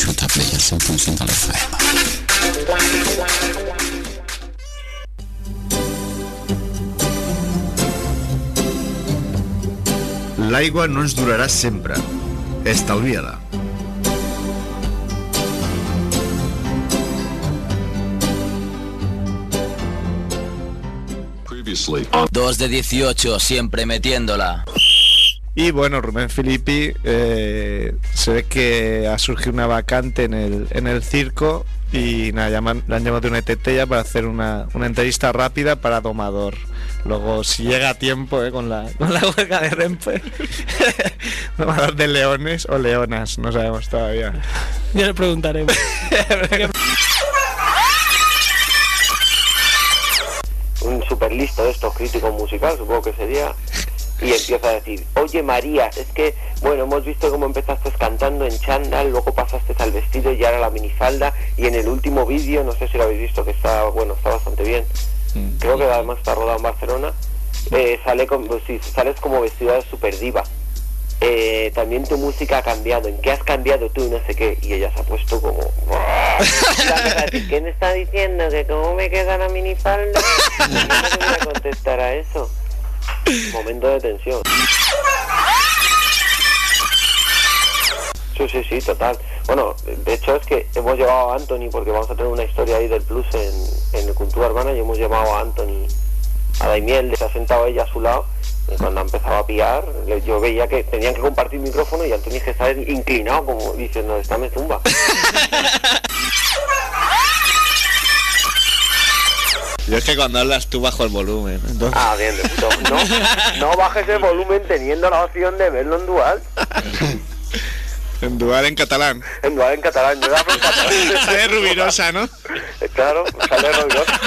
J-Play al 100% de l'FM. L'aigua no ens durarà sempre. Estalvia-la. Previously. 2 de 18, siempre metiéndola. Y bueno, Rubén Filippi eh, se ve que ha surgido una vacante en el, en el circo y nada, llaman, le han llamado de una tetella para hacer una, una entrevista rápida para Domador. Luego, si llega a tiempo eh, con, la, con la huelga de Renfe, Domador de leones o leonas, no sabemos todavía. Ya le preguntaremos. un super listo de estos críticos musicales, supongo que sería, y empieza a decir, oye María, es que, bueno, hemos visto cómo empezaste cantando en chándal, luego pasaste al vestido y ahora la minifalda, y en el último vídeo, no sé si lo habéis visto, que está, bueno, está bastante bien, creo que además está rodado en Barcelona, eh, sale con, pues sí, sales como vestida de super diva. Eh, también tu música ha cambiado, ¿en qué has cambiado tú? No sé qué, y ella se ha puesto como... Y la empieza a decir, ¿Qué me está diciendo? ¿Que cómo me queda la minifalda? Y yo no voy a contestar a eso. Momento de tensión. Sí, sí, sí, total. Bueno, de hecho es que hemos llevado a Anthony, porque vamos a tener una historia ahí del plus en, en el Cultura Urbana, y hemos llevado a Anthony, a Daimiel, se ha sentado ella a su lado, y cuando ha empezado a pillar, yo veía que tenían que compartir micrófono y Anthony que estaba inclinado, como diciendo, esta me zumba. Yo es que cuando hablas tú bajo el volumen. entonces- Ah, bien, de puto. No, no bajes el volumen teniendo la opción de verlo en dual. en dual en catalán. En dual en catalán, yo lo hablo en catalán. Sale rubirosa, ¿no? Claro, sale rubirosa.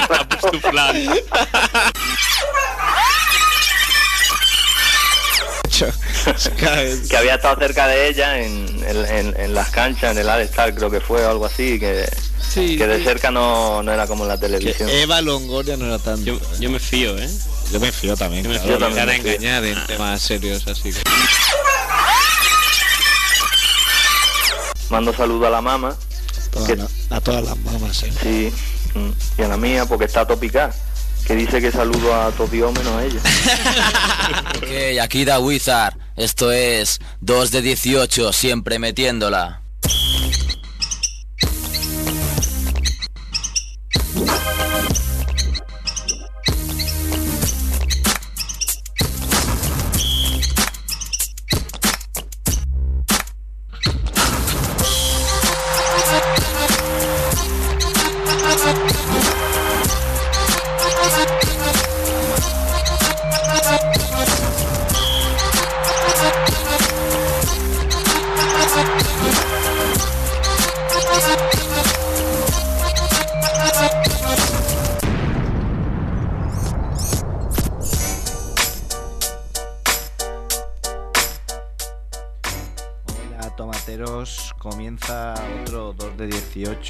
que había estado cerca de ella en, en- en- en las canchas, en el All-Star creo que fue, algo así, que, Sí, que de sí. cerca no, no era como en la Que televisión. Eva Longoria no era tanto. Yo, yo me fío, ¿eh? Yo me fío también. Yo me claro, fío también, van a me engañar en temas serios así. que- Mando saludo a la mamá, Que- la- a todas las mamás, ¿eh? sí, mm, y a la mía, porque está topica, que dice que saludo a todos Dios menos a ella. Ok, aquí da Wizard. Esto es 2 de 18, siempre metiéndola. Hola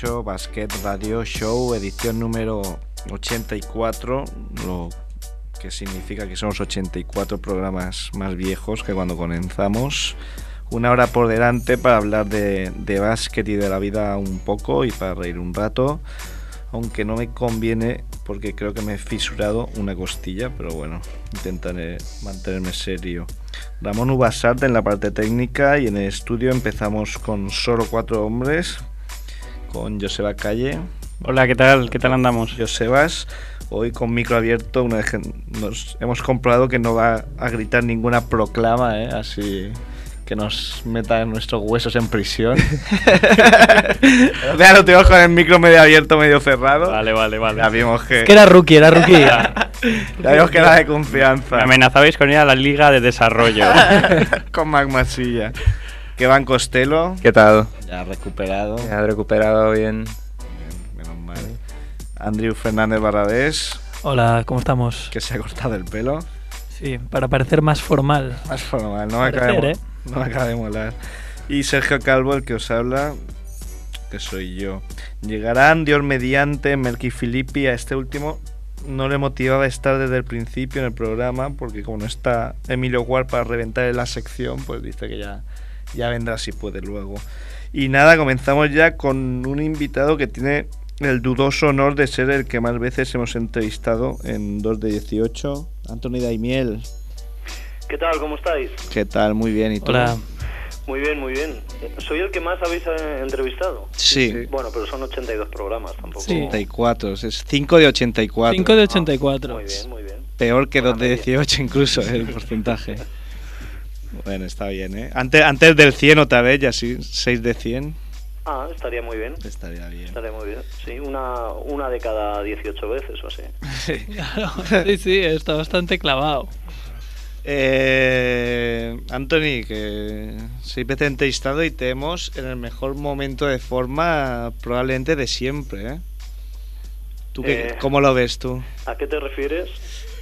18 Basket Radio Show, edición número 84, lo que significa que son los 84 programas más viejos que cuando comenzamos. Una hora por delante para hablar de, de básquet y de la vida un poco y para reír un rato. Aunque no me conviene porque creo que me he fisurado una costilla, pero bueno, intentaré mantenerme serio. Ramón Ubasarte en la parte técnica y en el estudio empezamos con solo cuatro hombres, con Joseba Calle, Hola, ¿qué tal? ¿Qué tal andamos? Josebas, hoy con micro abierto, una vez que nos hemos comprobado que no va a gritar ninguna proclama, ¿eh? así que nos meta en nuestros huesos en prisión. ya lo tenemos con el micro medio abierto, medio cerrado. Vale, vale, vale. Ya vimos que, Es que era rookie, era rookie. ya vimos que era de confianza. Me amenazabais con ir a la Liga de Desarrollo. con Magma Que van Costello, ¿Qué tal? ya recuperado. ¿Me has recuperado bien? Bien, menos mal. Andrew Fernández Barrabés, Hola, ¿cómo estamos? que se ha cortado el pelo. Sí, para parecer más formal. Más formal, no me, acaba de, mo- no me acaba de molar. Y Sergio Calvo, el que os habla, que soy yo. Llegarán Dios mediante Melqui Filippi. A este último no le motivaba estar desde el principio en el programa, porque como no está Emilio Guar para reventar en la sección, pues dice que ya Ya vendrá si puede luego. Y nada, comenzamos ya con un invitado que tiene el dudoso honor de ser el que más veces hemos entrevistado en 2 de 18. Anthony Daimiel. ¿Qué tal? ¿Cómo estáis? ¿Qué tal? Muy bien. ¿Y tú? Hola. Muy bien, muy bien. ¿Soy el que más habéis eh, entrevistado? Sí. Bueno, pero son 82 programas tampoco. Sí. 84. Es 5 de 84. 5 de 84. Muy bien, muy bien. Peor que Buena 2 de media. 18 incluso el porcentaje. Bueno, está bien, ¿eh? Antes, antes del 100 otra vez, ya sí, 6 de 100. Ah, estaría muy bien. Estaría bien. Estaría muy bien. Sí, una, una de cada 18 veces o así. Claro. Sí, sí, está bastante clavado. Eh, Anthony, que soy veces entrevistado y te hemos en el mejor momento de forma probablemente de siempre, ¿eh? ¿Tú qué, Eh. cómo lo ves tú? ¿A qué te refieres?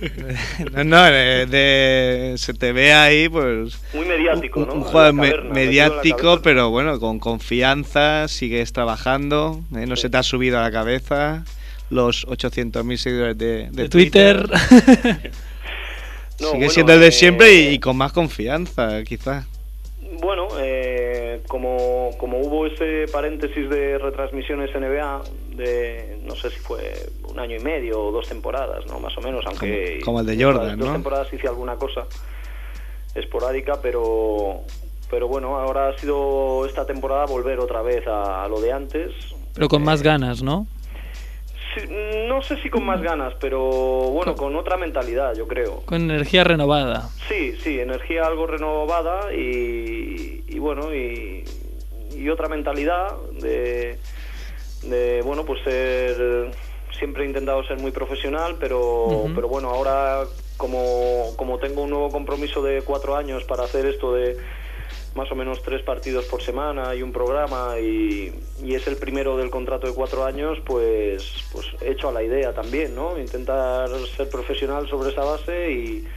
No, no, de, de- se te ve ahí, pues... Muy mediático, un, ¿no? un jugador caverna, mediático, pero bueno, con confianza, sigues trabajando, ¿eh? no Sí. se te ha subido a la cabeza los 800.000 seguidores de, de De Twitter. No, Sigue bueno, siendo el de eh, siempre y, y con más confianza, quizá. Bueno, eh, como, como hubo ese paréntesis de retransmisiones NBA, de no sé si fue un año y medio o dos temporadas, ¿no? Más o menos, aunque... Como- como el de Jordan, Dos ¿no? temporadas hice alguna cosa esporádica, pero... Pero bueno, ahora ha sido esta temporada volver otra vez a, a lo de antes. Pero con más ganas, ¿no? No sé si con más ganas, pero bueno, con otra mentalidad, yo creo. Con energía renovada. Sí, sí, energía algo renovada y, y bueno, y, y otra mentalidad de, de, bueno, pues ser, siempre he intentado ser muy profesional, pero, pero bueno, ahora como, como tengo un nuevo compromiso de cuatro años para hacer esto de más o menos tres partidos por semana y un programa y, y es el primero del contrato de cuatro años, pues, pues he hecho a la idea también, ¿no? Intentar ser profesional sobre esa base y,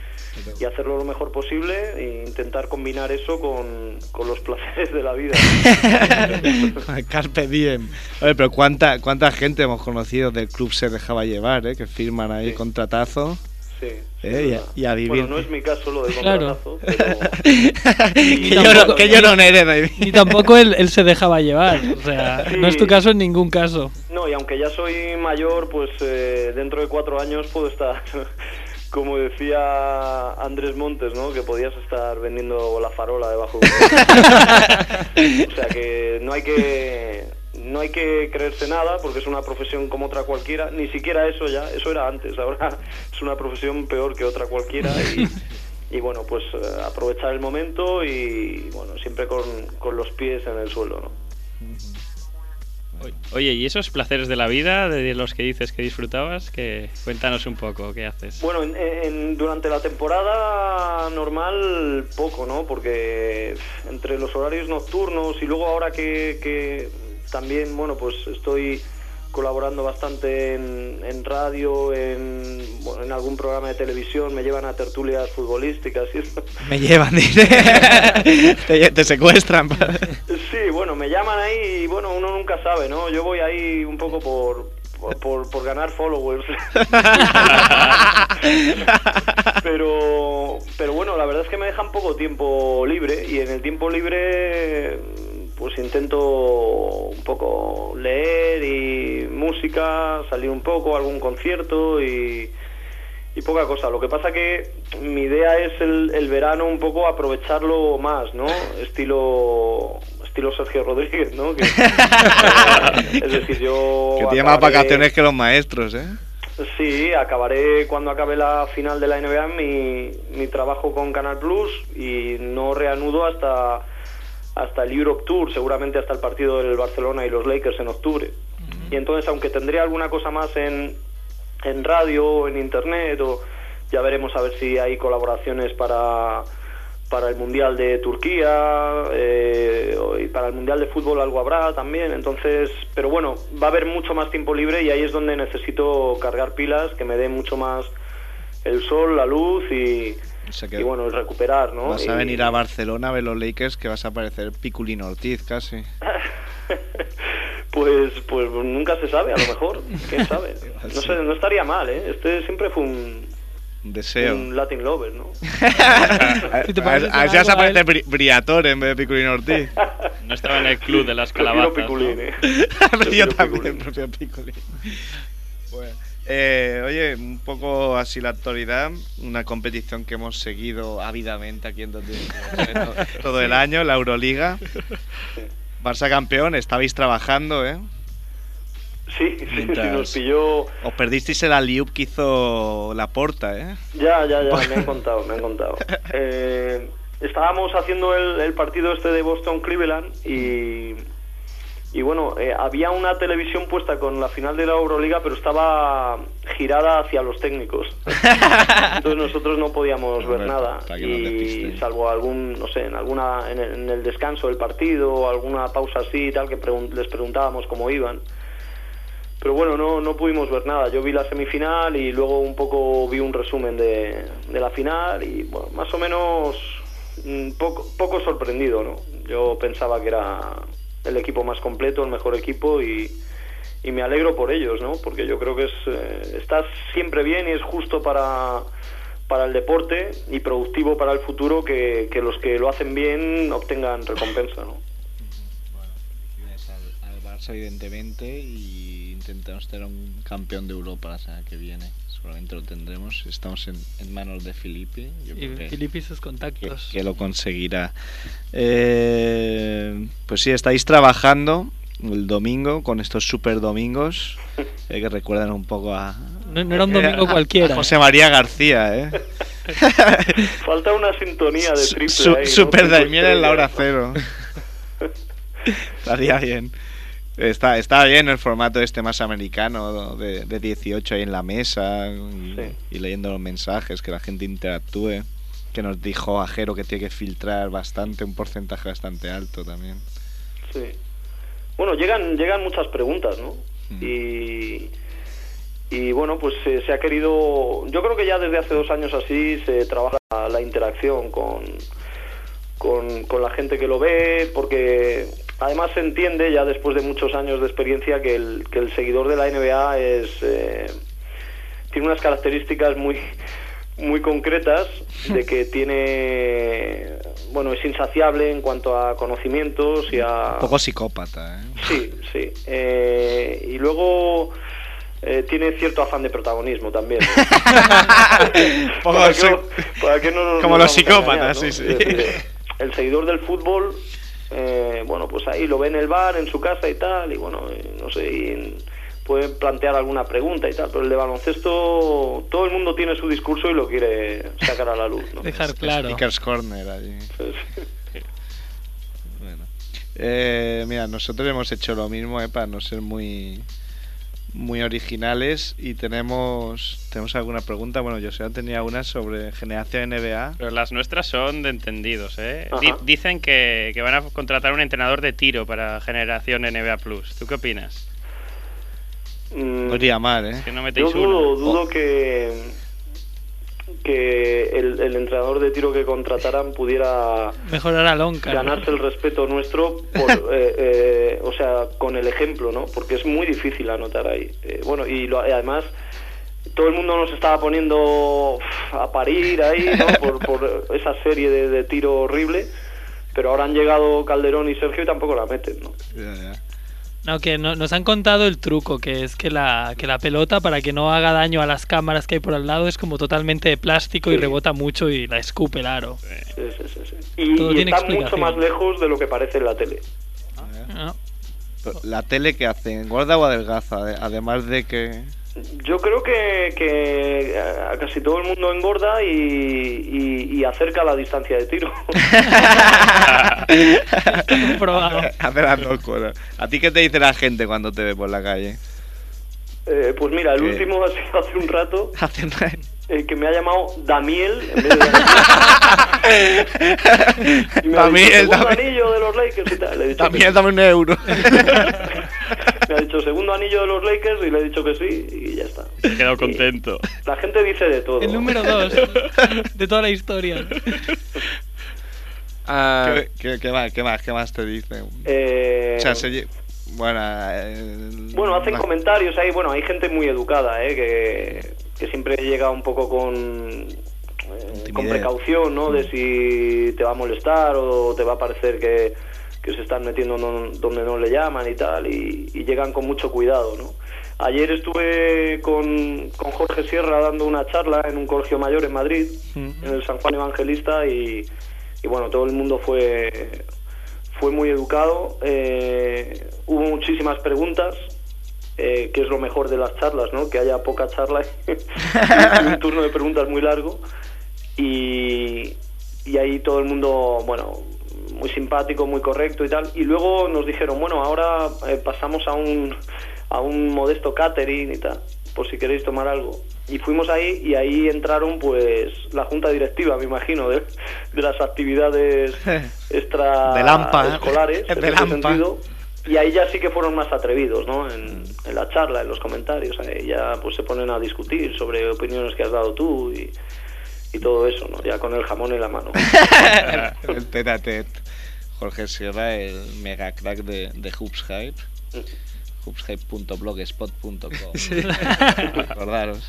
y hacerlo lo mejor posible e intentar combinar eso con, con los placeres de la vida. Carpe diem. Oye, pero ¿cuánta, cuánta gente hemos conocido del club se dejaba llevar, ¿eh? Que firman ahí Sí. contratazo. Sí, sí, Eh, y y a vivir. Bueno, no es mi caso lo del Claro. pero... que, yo tampoco- no, que yo no eres, David. Y tampoco él, él se dejaba llevar. O sea, Sí. no es tu caso en ningún caso. No, y aunque ya soy mayor, pues eh, dentro de cuatro años puedo estar, como decía Andrés Montes, ¿no? Que podías estar vendiendo la farola debajo de un... O sea que no hay que no hay que creerse nada porque es una profesión como otra cualquiera, ni siquiera eso ya, eso era antes, ahora es una profesión peor que otra cualquiera y, y bueno, pues eh, aprovechar el momento y bueno, siempre con, con los pies en el suelo, ¿no? Oye, ¿y esos placeres de la vida, de los que dices que disfrutabas? Que cuéntanos un poco, ¿qué haces? Bueno, en- en- durante la temporada normal poco, ¿no? Porque entre los horarios nocturnos y luego ahora que, que también, bueno, pues estoy colaborando bastante en, en radio, en, bueno, en algún programa de televisión, me llevan a tertulias futbolísticas y eso. Me llevan, dice. te, te secuestran. Sí, bueno, me llaman ahí y bueno, uno nunca sabe, ¿no? Yo voy ahí un poco por, por, por- por ganar followers. pero, pero bueno, la verdad es que me dejan poco tiempo libre y en el tiempo libre pues intento un poco leer y música, salir un poco, algún concierto y, y poca cosa. Lo que pasa que mi idea es el, el verano un poco aprovecharlo más, ¿no? Estilo estilo Sergio Rodríguez, ¿no? Que, es decir, yo que tiene más vacaciones que los maestros, ¿eh? Sí, acabaré cuando acabe la final de la NBA mi, mi trabajo con Canal Plus y no reanudo hasta hasta el Europe Tour, seguramente hasta el partido del Barcelona y los Lakers en octubre. Y entonces, aunque tendré alguna cosa más en, en radio o en internet, o ya veremos a ver si hay colaboraciones para, para el Mundial de Turquía eh, y para el Mundial de Fútbol algo habrá también. Entonces, pero bueno, va a haber mucho más tiempo libre y ahí es donde necesito cargar pilas, que me dé mucho más el sol, la luz y, O sea que y bueno, el recuperar, ¿no? vas a Y- venir a Barcelona a ver los Lakers que vas a parecer Piculín Ortiz casi. Pues, pues nunca se sabe, a lo mejor. ¿Quién sabe? No sé, no estaría mal, ¿eh? Este siempre fue un, Un deseo. un Latin Lover, ¿no? Si te a pareces a ver si en vas a aparecer Bri- Briatore en vez de Piculín Ortiz. No estaba en el club de las Prefiero calabazas. Piculín, ¿no? ¿eh? Yo también Piculín. prefiero Piculín. Bueno, eh, oye, un poco así la actualidad, una competición que hemos seguido ávidamente aquí en donde todo, todo el año, la Euroliga. Barça campeón, estabais trabajando, ¿eh? Sí, sí, sí, nos pilló... Os perdisteis el aliup que hizo la porta, ¿eh? Ya, ya, ya, me han contado, me han contado. Eh, estábamos haciendo el, el partido este de Boston-Cleveland y, y bueno, eh, había una televisión puesta con la final de la Euroliga, pero estaba girada hacia los técnicos. Entonces nosotros no podíamos ver nada. no Y salvo algún, no sé, en alguna en el, en el descanso del partido o alguna pausa así y tal, que pregun- les preguntábamos cómo iban. Pero bueno, no, no pudimos ver nada. Yo vi la semifinal y luego un poco vi un resumen de, de la final y bueno, más o menos mm, poco, poco sorprendido, ¿no? Yo pensaba que era el equipo más completo, el mejor equipo y, y me alegro por ellos, ¿no? Porque yo creo que es, eh, está siempre bien y es justo para, para el deporte y productivo para el futuro que, que los que lo hacen bien obtengan recompensa, ¿no? Barça, evidentemente, y intentamos tener un campeón de Europa la semana que viene. Seguramente lo tendremos. Estamos en, en manos de Filippi. Yo Y que- y sus que, contactos. que lo conseguirá. Eh, pues sí, estáis trabajando el domingo con estos super domingos eh, que recuerdan un poco a, No, no era un domingo a- cualquiera. a José María García, ¿eh? Falta una sintonía de triple su- ahí, ¿no? super Cinco Daimiel en la hora cero. Estaría bien. Está, está bien el formato este más americano de, de 18 ahí en la mesa y, Sí. y leyendo los mensajes, que la gente interactúe. Que nos dijo Ajero que tiene que filtrar bastante, un porcentaje bastante alto también. Sí. Bueno, llegan, llegan muchas preguntas, ¿no? Mm. Y, y bueno, pues eh, se ha querido, yo creo que ya desde hace dos años así se trabaja la interacción con, con, con la gente que lo ve, porque además se entiende ya después de muchos años de experiencia que el, que el seguidor de la NBA es, eh, tiene unas características muy muy concretas de que tiene bueno es insaciable en cuanto a conocimientos y a Un poco psicópata, ¿eh? Sí, sí. Eh, y luego eh, tiene cierto afán de protagonismo también. para, para no como los engañar, psicópatas, ¿no? sí, sí. El seguidor del fútbol, eh, bueno, pues ahí lo ve en el bar, en su casa y tal, y bueno, eh, no sé, y puede plantear alguna pregunta y tal, pero el de baloncesto, todo el mundo tiene su discurso y lo quiere sacar a la luz, ¿no? Dejar claro. Speaker's Corner allí. Bueno. Eh, mira, nosotros hemos hecho lo mismo eh, para no ser muy muy originales y tenemos tenemos alguna pregunta. Bueno, yo sé tenía una sobre generación NBA. Pero las nuestras son de entendidos, ¿eh? Di- dicen que, que van a contratar un entrenador de tiro para generación NBA Plus. ¿Tú qué opinas? Mm, No iría mal, ¿eh? Que no Yo dudo, uno. dudo que, que el, el entrenador de tiro que contrataran pudiera Mejorar a Lonca. ¿no? ganarse el respeto nuestro, por, eh, eh, o sea, con el ejemplo, ¿no? Porque es muy difícil anotar ahí. Eh, bueno, y, lo- además todo el mundo nos estaba poniendo a parir ahí, ¿no? Por, por esa serie de, de tiro horrible, pero ahora han llegado Calderón y Sergio y tampoco la meten, ¿no? Ya, ya. No, que no- nos han contado el truco, que es que la, que la pelota, para que no haga daño a las cámaras que hay por al lado, es como totalmente de plástico y rebota mucho y la escupe el aro. Sí, sí, sí, sí. Y, Todo y tiene está mucho más lejos de lo que parece en la tele. ¿no? Pero, ¿La tele que hace? ¿Engorda o adelgaza? Ade- Además de que... Yo creo que, que a casi todo el mundo engorda y, y- y acerca la distancia de tiro. Está comprobado. Hace las dos cosas. ¿A ti qué te dice la gente cuando te ve por la calle? Eh, pues mira, el ¿Qué? último ha sido hace un rato, Hacen- eh, que me ha llamado Damiel en vez de Daniel. Y me ha Damiel, dicho, Damiel. anillo de los Lakers y tal. Le he dicho También que- dame un euro. me ha dicho segundo anillo de los Lakers y le he dicho que sí y ya está. He quedado contento. La gente dice de todo. El número 2 de toda la historia. Ah, ¿Qué, qué- qué más, qué, más, ¿Qué más te dicen? Eh, O sea, se Bueno, eh, Bueno, hacen la- comentarios ahí, bueno, hay gente muy educada, ¿eh? que, que siempre llega un poco con, eh, con precaución, ¿no? De si te va a molestar o te va a parecer que, que se están metiendo no- donde no le llaman y tal, y, y llegan con mucho cuidado, ¿no? Ayer estuve con, con Jorge Sierra dando una charla en un colegio mayor en Madrid, en el San Juan Evangelista, y, y bueno, todo el mundo fue, fue muy educado. eh, hubo muchísimas preguntas, eh, que es lo mejor de las charlas, ¿no? Que haya poca charla y un turno de preguntas muy largo. Y, y ahí todo el mundo, bueno, muy simpático, muy correcto y tal. Y luego nos dijeron, bueno, ahora eh, pasamos a un, a un modesto catering y tal, por si queréis tomar algo. Y fuimos ahí y ahí entraron pues la junta directiva, me imagino, de, de las actividades extra AMPA, ¿eh? escolares, en Del ese AMPA. sentido. Y ahí ya sí que fueron más atrevidos, ¿no? En, en la charla, en los comentarios. Ahí ya pues se ponen a discutir sobre opiniones que has dado tú y, y todo eso, ¿no? Ya con el jamón en la mano. el tete a tete. Jorge Sierra, el mega crack de, de Hoops Hype. hoopshype.blogspot.com Acordaros.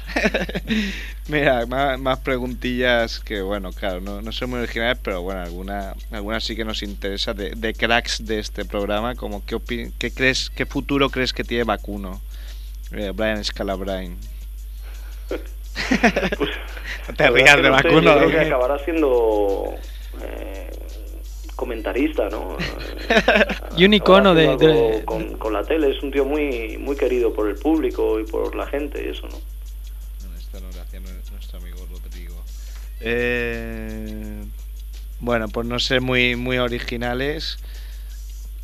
Mira, más, más preguntillas que, bueno, claro, no, no son muy originales, pero bueno, alguna, algunas sí que nos interesa de, de cracks de este programa, como qué, opi- qué crees, qué futuro crees que tiene Vacuno, Eh, Brian Scalabrine. no te rías que de no sé, Vacuno. yo creo que ¿eh? acabará siendo eh, comentarista, ¿no? Y un icono de, de- con, con la tele. Es un tío muy muy querido por el público y por la gente y eso, ¿no? Esto nos lo hacía nue- nuestro amigo Rodrigo. Eh, bueno, pues no ser muy, muy originales.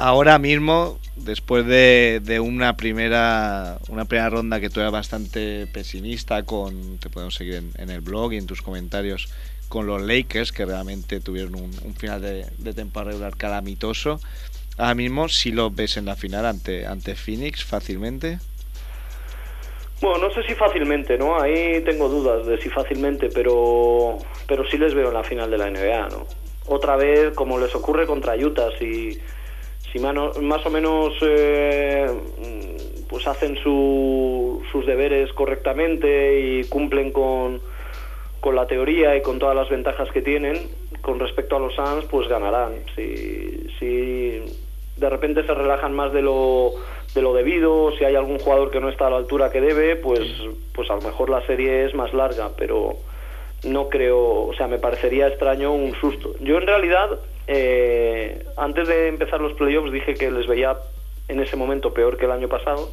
Ahora mismo, después de, de una primera una primera ronda que tú eras bastante pesimista, con te podemos seguir en, el blog y en tus comentarios con los Lakers, que realmente tuvieron un, final de, temporada regular calamitoso. Ahora mismo, si lo ves en la final ante, ante Phoenix fácilmente. Bueno, no sé si fácilmente, ¿no? Ahí tengo dudas de si fácilmente, pero pero sí les veo en la final de la NBA, ¿no? Otra vez, como les ocurre contra Utah, si, si mano- más o menos eh, pues hacen su- sus deberes correctamente y cumplen con, con la teoría y con todas las ventajas que tienen con respecto a los Suns, pues ganarán. Si, si de repente se relajan más de lo, de lo debido, si hay algún jugador que no está a la altura que debe, pues, pues a lo mejor la serie es más larga, pero no creo, o sea, me parecería extraño un susto. Yo en realidad, eh, antes de empezar los playoffs dije que les veía en ese momento peor que el año pasado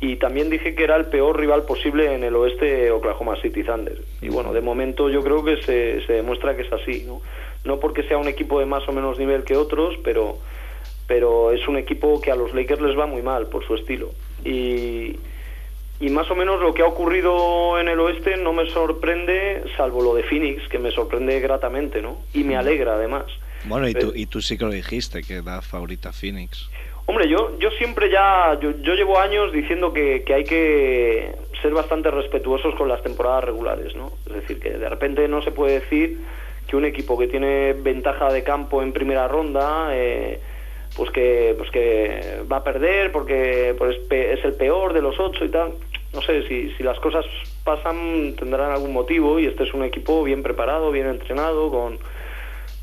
y también dije que era el peor rival posible en el oeste Oklahoma City Thunder. Y bueno, de momento yo creo que se, se demuestra que es así, ¿no? No porque sea un equipo de más o menos nivel que otros, pero, pero es un equipo que a los Lakers les va muy mal por su estilo. Y, y más o menos lo que ha ocurrido en el oeste no me sorprende, salvo lo de Phoenix, que me sorprende gratamente, ¿no? Y me alegra además. Bueno, y Pero- tú, y tú sí que lo dijiste, que da favorita Phoenix. Hombre, yo, yo siempre ya, yo, yo llevo años diciendo que, que hay que ser bastante respetuosos con las temporadas regulares, ¿no? Es decir, que de repente no se puede decir que un equipo que tiene ventaja de campo en primera ronda, eh, pues que pues que va a perder porque pues, es el peor de los ocho y tal. No sé, si, si las cosas pasan tendrán algún motivo y este es un equipo bien preparado, bien entrenado, con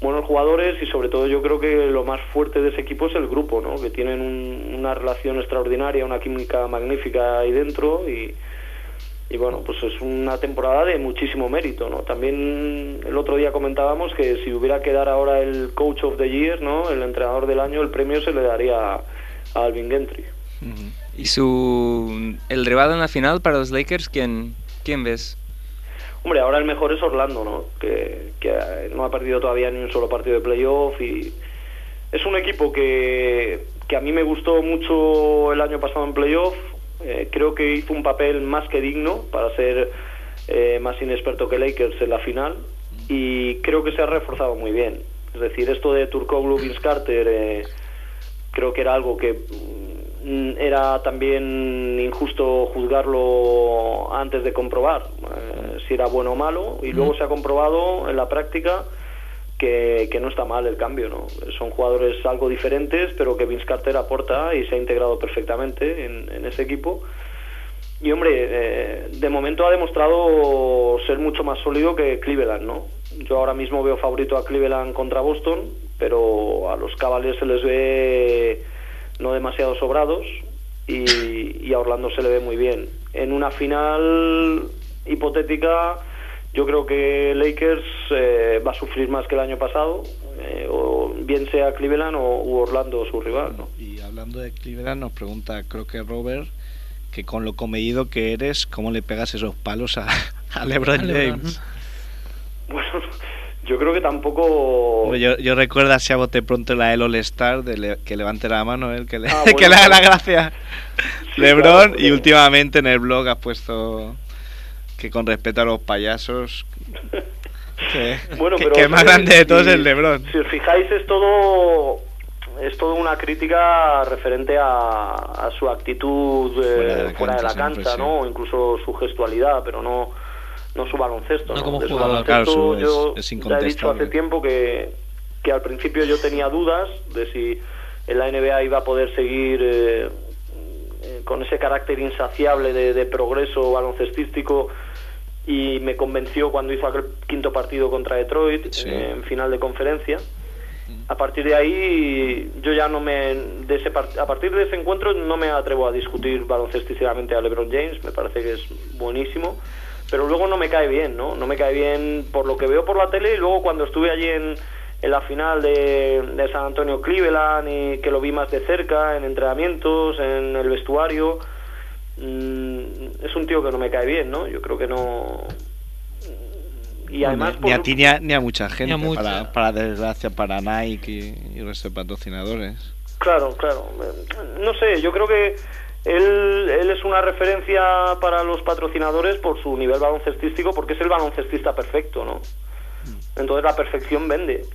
buenos jugadores y sobre todo yo creo que lo más fuerte de ese equipo es el grupo, ¿no? Que tienen un- una relación extraordinaria, una química magnífica ahí dentro y, y bueno, pues es una temporada de muchísimo mérito, ¿no? También el otro día comentábamos que si hubiera que dar ahora el Coach of the Year, ¿no? El entrenador del año, el premio se le daría a Alvin Gentry. Y su el rival en la final para los Lakers, ¿quién, quién ves? Hombre, ahora el mejor es Orlando, ¿no? Que, que no ha perdido todavía ni un solo partido de playoff y es un equipo que, que a mí me gustó mucho el año pasado en playoff. Eh, creo que hizo un papel más que digno para ser eh, más inexperto que Lakers en la final y creo que se ha reforzado muy bien. Es decir, esto de Turkoglu, Vince Carter, eh, creo que era algo que era también injusto juzgarlo antes de comprobar eh, si era bueno o malo y luego se ha comprobado en la práctica que, que no está mal el cambio no son jugadores algo diferentes pero que Vince Carter aporta y se ha integrado perfectamente en, en ese equipo. Y hombre, eh, de momento ha demostrado ser mucho más sólido que Cleveland, ¿no? Yo ahora mismo veo favorito a Cleveland contra Boston, pero a los Cavaliers se les ve no demasiado sobrados y, y a Orlando se le ve muy bien. En una final hipotética, yo creo que Lakers eh, va a sufrir más que el año pasado, eh, o bien sea Cleveland o u Orlando su rival, ¿no? Y hablando de Cleveland, nos pregunta, creo que Robert, que con lo comedido que eres, ¿cómo le pegas esos palos a, a LeBron A LeBron. James? Bueno, yo creo que tampoco... Yo, yo recuerdo así a bote pronto la del All-Star, de le- que levante la mano, él, que le, Ah, que bueno, le haga la gracia. Sí, LeBron, claro, y eh. últimamente en el blog has puesto que con respeto a los payasos, que, Bueno, que, pero que el más grande de todos si- es LeBron. Si os fijáis, es todo es todo una crítica referente a, a su actitud eh, Fuera de la fuera de la cancha, siempre, sí. ¿no? O incluso su gestualidad, pero no no su baloncesto. No ¿no? como De su jugador. Claro, baloncesto su- yo es- es ya he dicho hace tiempo que, que al principio yo tenía dudas de si en la NBA iba a poder seguir eh, eh, con ese carácter insaciable de, de progreso baloncestístico y me convenció cuando hizo aquel quinto partido contra Detroit Sí. eh, en final de conferencia. A partir de ahí yo ya no me de ese part- a partir de ese encuentro no me atrevo a discutir baloncestísticamente a LeBron James, me parece que es buenísimo, pero luego no me cae bien, ¿no? No me cae bien por lo que veo por la tele y luego cuando estuve allí en, en la final de, de San Antonio Cleveland y que lo vi más de cerca en entrenamientos, en el vestuario, mm, es un tío que no me cae bien, ¿no? Yo creo que no y además ni, ni a ti ni a, ni a mucha gente, Ni a mucha. Para, para desgracia, para Nike y, y el resto de patrocinadores. Claro, claro. No sé, yo creo que él, él es una referencia para los patrocinadores por su nivel baloncestístico, porque es el baloncestista perfecto, ¿no? Entonces la perfección vende.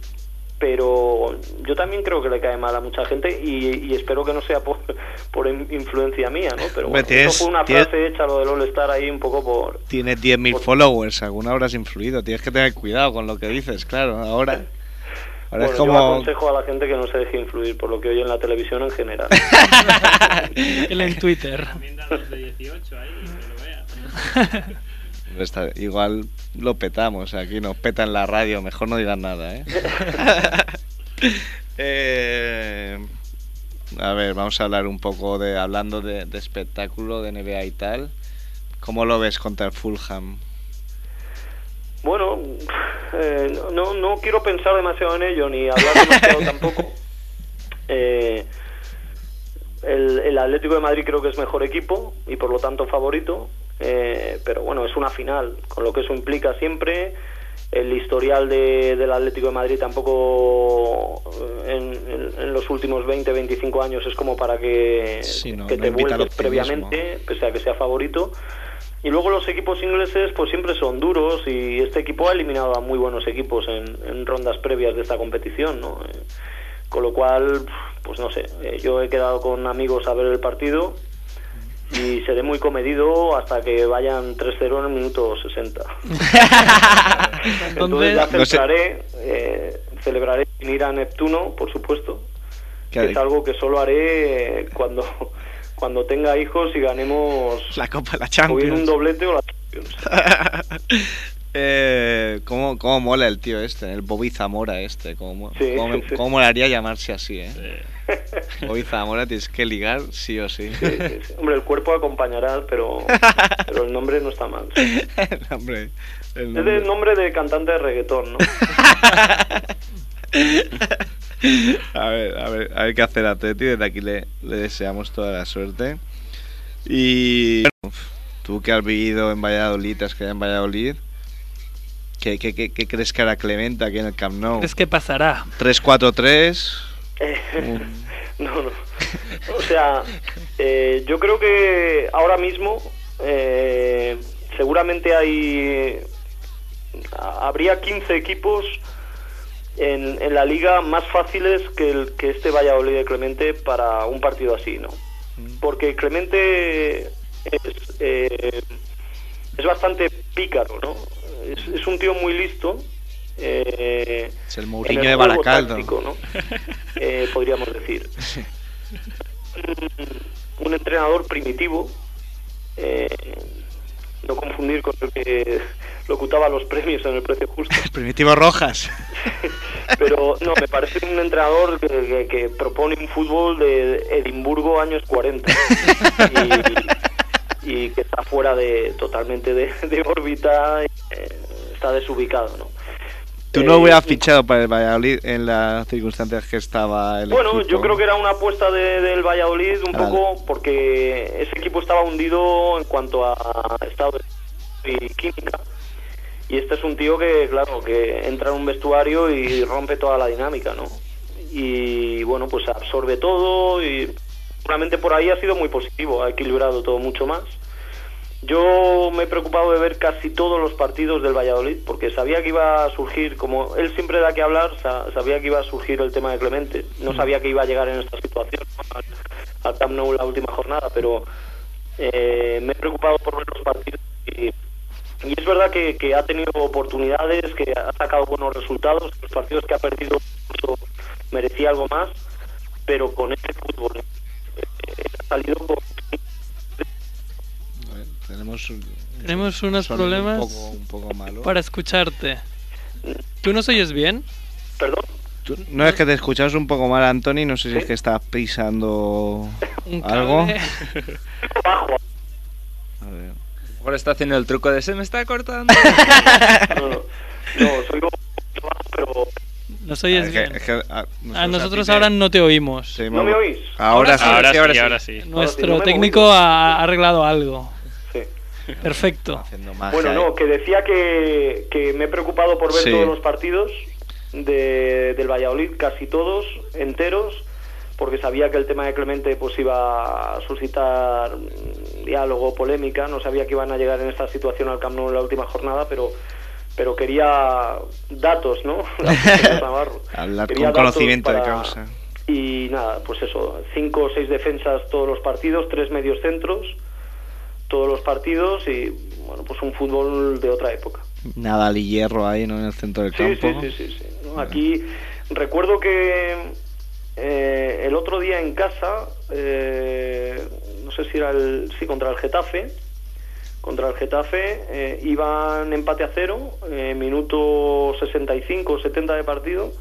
Pero yo también creo que le cae mal a mucha gente y, y espero que no sea por, por in- influencia mía, ¿no? Pero bueno, eso fue una tienes- frase hecha lo del All-Star ahí un poco por... Tienes 10.000 Por- followers, alguna habrás influido. Tienes que tener cuidado con lo que dices, claro. Ahora, ahora Bueno, es yo aconsejo a la gente que no se deje influir por lo que oye en la televisión en general. Él en Twitter. Los de 18 ahí, que lo vea. Está- igual lo petamos aquí, nos peta en la radio, mejor no digan nada, ¿eh? Eh, a ver, vamos a hablar un poco de, hablando de, de espectáculo, de NBA y tal. ¿Cómo lo ves contra el Fulham? Bueno, eh, no, no quiero pensar demasiado en ello ni hablar demasiado tampoco. Eh, el, el Atlético de Madrid creo que es mejor equipo y por lo tanto favorito, eh, pero bueno, es una final, con lo que eso implica siempre. El historial de, del Atlético de Madrid tampoco eh, en, en- en los últimos 20, 25 años es como para que, Sí, no- que no te optimismo. previamente, pese a que sea favorito. Y luego los equipos ingleses pues siempre son duros y este equipo ha eliminado a muy buenos equipos en, en rondas previas de esta competición, ¿no? Eh, con lo cual, pues no sé, eh, yo he quedado con amigos a ver el partido y seré muy comedido hasta que vayan 3-0 en el minuto 60. Entonces ya celebraré, eh, celebraré sin ir a Neptuno, por supuesto, que ¿Qué- es algo que solo haré eh, cuando, cuando tenga hijos y ganemos La Copa de la o bien un Champions. doblete o la Champions. eh, ¿cómo, ¿Cómo mola el tío este? El Bobby Zamora este. ¿Cómo, mo- Sí, cómo, me- sí. cómo molaría llamarse así, eh? Bobby Zamora tienes que ligar sí o sí. Sí, sí, sí. Hombre, el cuerpo acompañará, pero, pero el nombre no está mal. El Es nombre- el nombre de cantante de reggaetón, ¿no? a ver, a ver, a ver qué hace el Atleti. Desde aquí le, le deseamos toda la suerte. Y bueno, tú que has vivido en Valladolid, has quedado en Valladolid, ¿qué, qué, qué, qué crees que hará Clemente aquí en el Camp Nou? ¿crees que pasará? 3-4-3. Eh, no, no. O sea, eh, yo creo que ahora mismo eh, seguramente hay habría 15 equipos en, en la liga más fáciles que, el, que este Valladolid de Clemente para un partido así, ¿no? Porque Clemente es, eh, es bastante pícaro, ¿no? Es, es un tío muy listo. eh, Es el Mourinho el de Baracaldo. táctico, ¿no? Eh, podríamos decir. Un, un entrenador primitivo Eh, no confundir con el que locutaba los premios en el precio justo. Primitivo Rojas. Pero no, me parece un entrenador que, que- que propone un fútbol de Edimburgo años 40 y, y que está fuera de totalmente de, de órbita, eh, está desubicado, ¿no? Tú no Eh, hubieras fichado para el Valladolid en las circunstancias que estaba el Bueno, equipo. yo creo que era una apuesta de- del Valladolid un Vale. poco porque ese equipo estaba hundido en cuanto a estado de- y química. Y este es un tío que, claro, que entra en un vestuario y rompe toda la dinámica, ¿no? Y bueno, pues absorbe todo y seguramente por ahí ha sido muy positivo, ha equilibrado todo mucho más. Yo me he preocupado de ver casi todos los partidos del Valladolid porque sabía que iba a surgir, como él siempre da que hablar, sa- sabía que iba a surgir el tema de Clemente. No sabía que iba a llegar en esta situación al, al Camp Nou la última jornada, pero eh, me he preocupado por ver los partidos y, y es verdad que, que ha tenido oportunidades, que ha sacado buenos resultados, los partidos que ha perdido incluso merecía algo más, pero con este fútbol eh, ha salido con Tenemos, un- Tenemos unos problemas Un poco, un poco malo. para escucharte. ¿Tú nos oyes bien? Perdón. Tú- no es que te escuchamos un poco mal, Anthony. No sé si es que estás pisando algo. A ver. Ahora está haciendo el truco de se me está cortando. No, no, soy pero ¿Nos oyes Ah, es que- bien? es que, ah, a nosotros nosotros a ti ahora no te oímos. Sí, ¿No me oís? Ahora, sí, Ahora sí, ahora sí. ahora sí. Nuestro técnico ha arreglado algo. Perfecto. Bueno, no, que decía que, que me he preocupado por ver Sí. todos los partidos de, del Valladolid, casi todos, enteros, porque sabía que el tema de Clemente pues iba a suscitar diálogo, polémica, no sabía que iban a llegar en esta situación al Camp Nou en la última jornada, pero pero quería datos, ¿no? Hablar Quería con conocimiento de causa. Y nada, pues eso, cinco o seis defensas todos los partidos, tres medios centros, todos los partidos y bueno, pues un fútbol de otra época. Nada y hierro ahí, ¿no? En el centro del Sí, campo. sí, sí, sí, sí. ¿no? Aquí recuerdo que eh, el otro día en casa, eh, no sé si era el, sí, contra el Getafe, contra el Getafe, eh, iban empate a cero, eh, minuto 65 70 de partido,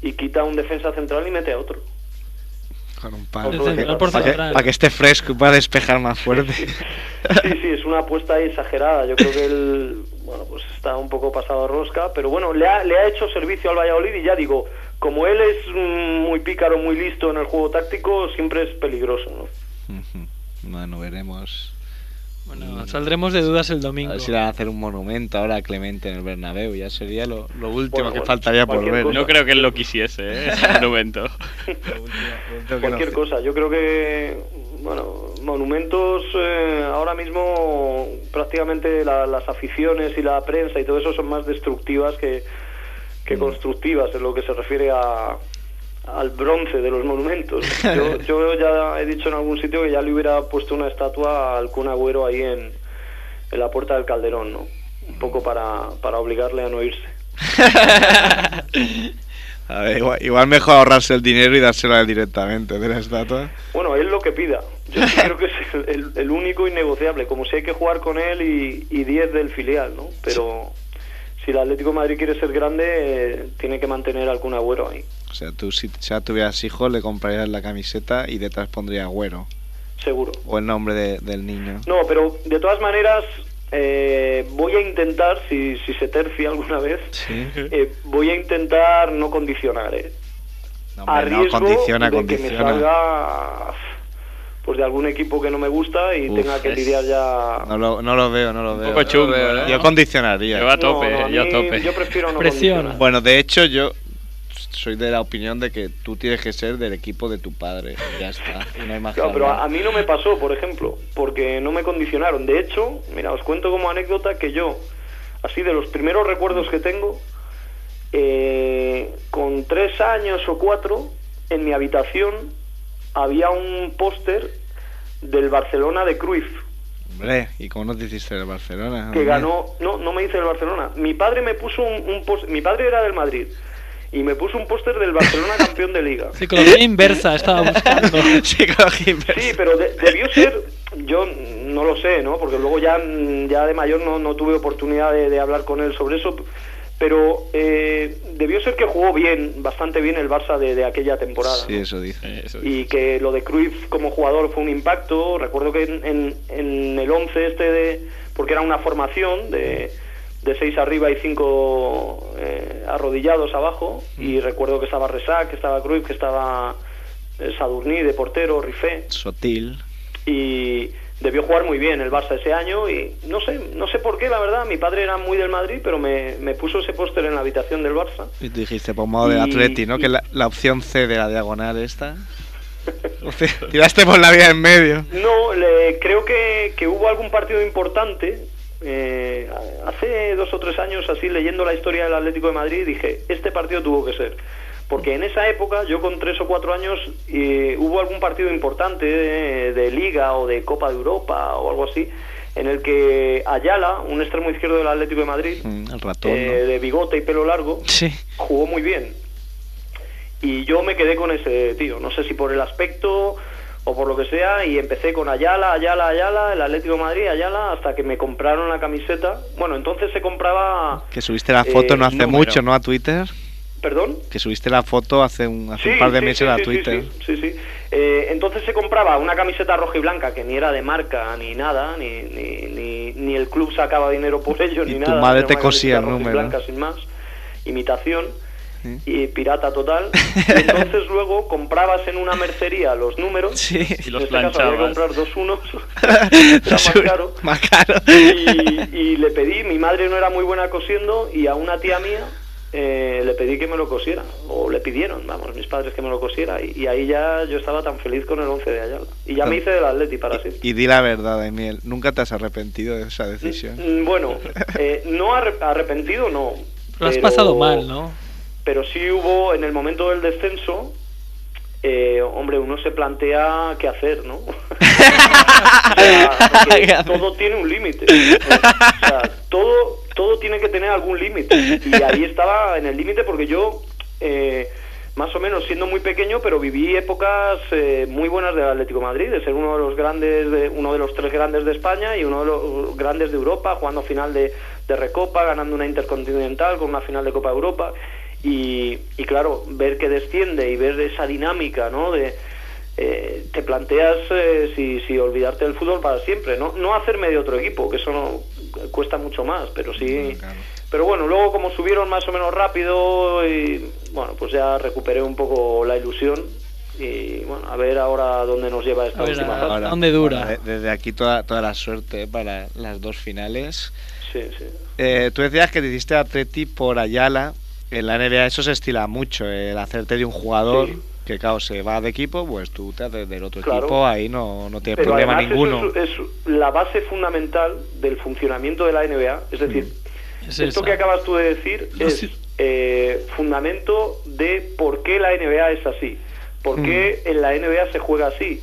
y quita un defensa central y mete a otro. Con un Para que, para que- para esté fresco y pueda despejar más fuerte. Sí, sí, es una apuesta exagerada. Yo creo que él, bueno, pues está un poco pasado a rosca, pero bueno, le ha, le ha hecho servicio al Valladolid y ya digo, como él es muy pícaro, muy listo en el juego táctico, siempre es peligroso, ¿no? Bueno, veremos. Bueno, saldremos de dudas el A domingo. ver si le van a hacer un monumento ahora a Clemente en el Bernabéu. Ya sería lo, lo último Bueno, que faltaría por ver. cosa. No creo que él lo quisiese, ¿eh? Ese monumento. Cualquier cosa. Yo creo que, bueno, monumentos eh, ahora mismo prácticamente la- las aficiones y la prensa y todo eso son más destructivas que, que constructivas en lo que se refiere a al bronce de los monumentos. Yo, yo ya he dicho en algún sitio que ya le hubiera puesto una estatua al Kun Agüero ahí en, en la puerta del Calderón, ¿no? Un poco para, para obligarle a no irse. A ver, igual, igual mejor ahorrarse el dinero y dárselo a él directamente de la estatua. Bueno, él lo que pida. Yo sí creo que es el, el- único innegociable. Como si hay que jugar con él y, y 10 del filial, ¿no? Pero si el Atlético de Madrid quiere ser grande, eh, tiene que mantener algún agüero ahí. O sea, tú si ya tuvieras hijos le comprarías la camiseta y detrás pondría Agüero. Seguro. O el nombre de- del niño. No, pero de todas maneras, eh, voy a intentar, si, si se tercia alguna vez, Sí. eh, voy a intentar no condicionar, ¿eh? No, a hombre, no, riesgo condiciona, de que me condiciona. salga pues de algún equipo que no me gusta y Uf, tenga que lidiar ya No lo, no lo veo, no lo veo. poco chungo, ¿no? Yo condicionaría. Yo a tope, No, no, a yo a tope. Yo prefiero no Presiona. condicionar. Bueno, de hecho, yo soy de la opinión de que tú tienes que ser del equipo de tu padre. Ya está. Y no hay más que Claro, pero a, a mí no me pasó, por ejemplo, porque no me condicionaron. De hecho, mira, os cuento como anécdota que yo, así de los primeros recuerdos que tengo, eh, con tres años o cuatro, en mi habitación había un póster del Barcelona de Cruyff, Hombre, ¿y cómo no te hiciste el Barcelona? que hombre? ganó, no, no me hice el Barcelona. Mi padre me puso un, un póster, mi padre era del Madrid, y me puso un póster del Barcelona campeón de liga. Psicología inversa estaba buscando. Psicología inversa. Sí, pero de- debió ser, yo no lo sé, ¿no? Porque luego ya, ya de mayor no, no tuve oportunidad de, de hablar con él sobre eso, pero eh, debió ser que jugó bien, bastante bien el Barça de, de aquella temporada. Sí, ¿no? eso dice. y que lo de Cruyff como jugador fue un impacto. Recuerdo que en, en, en el 11 este de... porque era una formación de, de seis arriba y cinco eh, arrodillados abajo, y recuerdo que estaba Resac, que estaba Cruyff, que estaba eh, Sadurní de portero, Rifé, Sotil. y debió jugar muy bien el Barça ese año y no sé, no sé por qué, la verdad, mi padre era muy del Madrid, pero me, me puso ese póster en la habitación del Barça. Y tú dijiste, por modo de Atleti, ¿no? y- Que la, la opción C de la diagonal esta. Tiraste por la vía en medio. No, le- creo que, que hubo algún partido importante. Eh, hace dos o tres años, así leyendo la historia del Atlético de Madrid, dije, este partido tuvo que ser. Porque en esa época, yo con tres o cuatro años, eh, hubo algún partido importante de, de Liga o de Copa de Europa o algo así, en el que Ayala, un extremo izquierdo del Atlético de Madrid, Mm, el ratón, eh, ¿no? de bigote y pelo largo, Sí. jugó muy bien. Y yo me quedé con ese tío, no sé si por el aspecto o por lo que sea, y empecé con Ayala, Ayala, Ayala, el Atlético de Madrid, Ayala, hasta que me compraron la camiseta. Bueno, entonces se compraba... Que subiste la foto eh, no hace número. mucho, ¿no? A Twitter. ¿Perdón? Que subiste la foto hace un, hace Sí, un par de sí, meses sí, a Twitter. Sí, sí. Eh, entonces se compraba una camiseta roja y blanca que ni era de marca ni nada, ni, ni, ni, ni el club sacaba dinero por ello Y ni tu nada. madre era te cosía el camiseta roja y número. blanca sin más, imitación y pirata total. Y entonces luego comprabas en una mercería los números. Y en los este caso había que planchabas. comprar dos unos. era más caro. Más caro. Y, y le pedí, mi madre no era muy buena cosiendo y a una tía mía eh, le pedí que me lo cosiera, o le pidieron, vamos, mis padres que me lo cosiera, y, y ahí ya yo estaba tan feliz con el 11 de Ayala. Y ya me hice del Atleti para siempre. Y di la verdad, Daniel. ¿Nunca te has arrepentido de esa decisión? Mm, Bueno, eh, no arre- arrepentido, no. Lo has pero- pasado mal, ¿no? Pero sí hubo, en el momento del descenso, eh, hombre, uno se plantea qué hacer, ¿no? O sea, todo tiene un límite. O sea, todo, todo tiene que tener algún límite. Y ahí estaba en el límite porque yo, eh, más o menos siendo muy pequeño, pero viví épocas eh, muy buenas del Atlético de Madrid, de ser uno de los grandes, de, uno de los tres grandes de España y uno de los grandes de Europa, jugando final de, de Recopa, ganando una Intercontinental con una final de Copa de Europa. Y, y claro, ver que desciende y ver esa dinámica, ¿no? De, eh, te planteas eh, si, si olvidarte del fútbol para siempre, ¿no? No hacerme de otro equipo, que eso no cuesta mucho más, pero sí. Pero bueno, luego como subieron más o menos rápido, y bueno, pues ya recuperé un poco la ilusión. Y bueno, a ver ahora dónde nos lleva esta A ver, última a-. Ahora, ¿dónde dura? bueno, desde aquí toda, toda la suerte para las dos finales. Sí, sí. Eh, tú decías que te hiciste Atleti por Ayala. En la NBA eso se estila mucho, el hacerte de un jugador Sí. que, claro, se va de equipo, pues tú te haces del otro Claro. equipo, ahí no, no tienes Pero problema ninguno. eso es, es la base fundamental del funcionamiento de la NBA. Es decir, Es esto esa. que acabas tú de decir No, es sí. eh, fundamento de por qué la NBA es así, por qué en la NBA se juega así,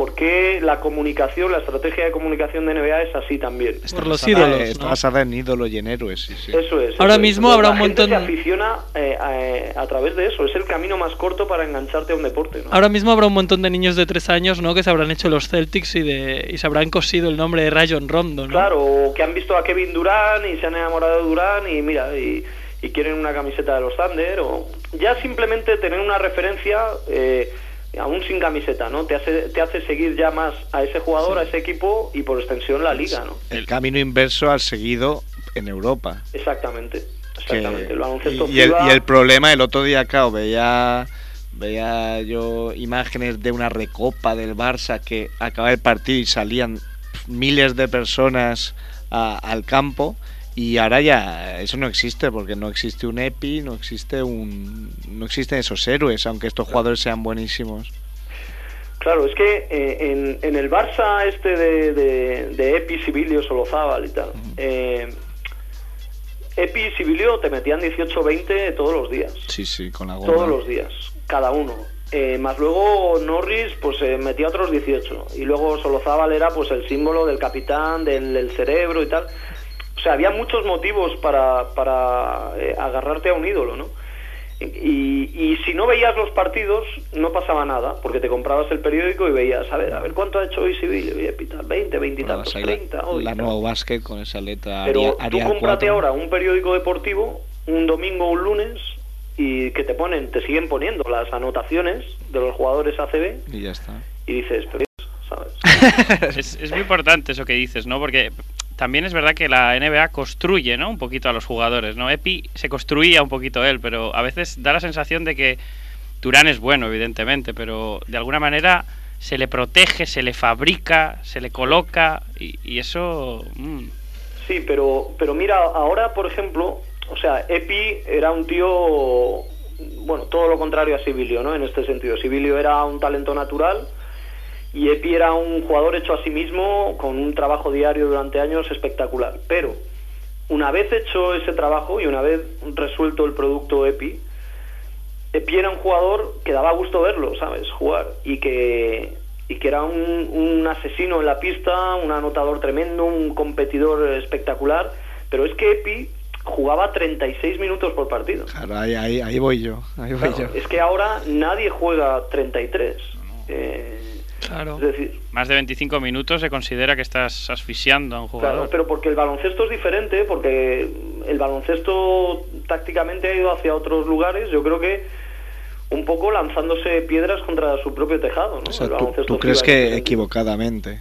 por qué la comunicación, la estrategia de comunicación de NBA es así también. Por los basada- ídolos, Está ¿no? basada en ídolos y en héroes, sí, sí. Eso es. Ahora eso mismo habrá la un gente montón- se aficiona eh, a, a través de eso. Es el camino más corto para engancharte a un deporte. ¿no? Ahora mismo habrá un montón de niños de tres años, ¿no? Que se habrán hecho los Celtics y, de, y se habrán cosido el nombre de Rayon Rondo, ¿no? Claro, o que han visto a Kevin Durant y se han enamorado de Durant y mira, y, y quieren una camiseta de los Thunder, o ya simplemente tener una referencia, eh, aún sin camiseta, ¿no? Te hace, te hace seguir ya más a ese jugador, a ese equipo y por extensión la liga, ¿no? El camino inverso al seguido en Europa. Exactamente, exactamente. y, y el, FIBA- y el problema, el otro día, claro, veía, veía yo imágenes de una recopa del Barça que acababa el partido y salían miles de personas a- al campo y ahora ya eso no existe porque no existe un EPI, no existe un no existen esos héroes, aunque estos jugadores sean buenísimos. Claro, es que eh, en, en el Barça este de, de, de Epi, Sibilio, Solozábal y tal, eh, Epi y Sibilio te metían 18-20 todos los días. Sí, sí, con la. Todos los días, cada uno. Eh, más luego Norris pues eh, metía otros 18 y luego Solozábal era pues el símbolo del capitán, del, del cerebro y tal. O sea, había muchos motivos para, para eh, agarrarte a un ídolo, ¿no? Y, y si no veías los partidos, no pasaba nada, porque te comprabas el periódico y veías, a ver, a ver cuánto ha hecho hoy Sevilla, voy a pitar 20, 20 y Bueno, tantos, vas a ir 30. hoy, la tal. nueva básquet con esa letra Pero Aria, tú cómprate 4. ahora un periódico deportivo, un domingo o un lunes, y que te ponen, te siguen poniendo las anotaciones de los jugadores ACB, Y ya está. y dices, pero ¿sabes? Es, es muy importante eso que dices, ¿no? Porque también es verdad que la NBA construye, ¿no? Un poquito a los jugadores, ¿no? Epi se construía un poquito él, pero a veces da la sensación de que Turán es bueno, evidentemente, pero de alguna manera se le protege, se le fabrica, se le coloca y, y eso... mm, Sí, pero, pero mira, ahora, por ejemplo, o sea, Epi era un tío, bueno, todo lo contrario a Sibilio, ¿no? En este sentido, Sibilio era un talento natural y Epi era un jugador hecho a sí mismo con un trabajo diario durante años espectacular. Pero una vez hecho ese trabajo y una vez resuelto el producto Epi, Epi era un jugador que daba gusto verlo, ¿sabes? Jugar y que y que era un, un asesino en la pista, un anotador tremendo, un competidor espectacular, pero es que Epi jugaba 36 minutos por partido. Claro, ahí, ahí, ahí voy yo. Ahí voy Claro, yo. es que ahora nadie juega 33. Eh, Claro. es decir, Más de 25 minutos se considera que estás asfixiando a un Claro, jugador. pero porque el baloncesto es diferente, porque el baloncesto tácticamente ha ido hacia otros lugares, yo creo que un poco lanzándose piedras contra su propio tejado, ¿no? O sea, tú, crees que diferente. equivocadamente.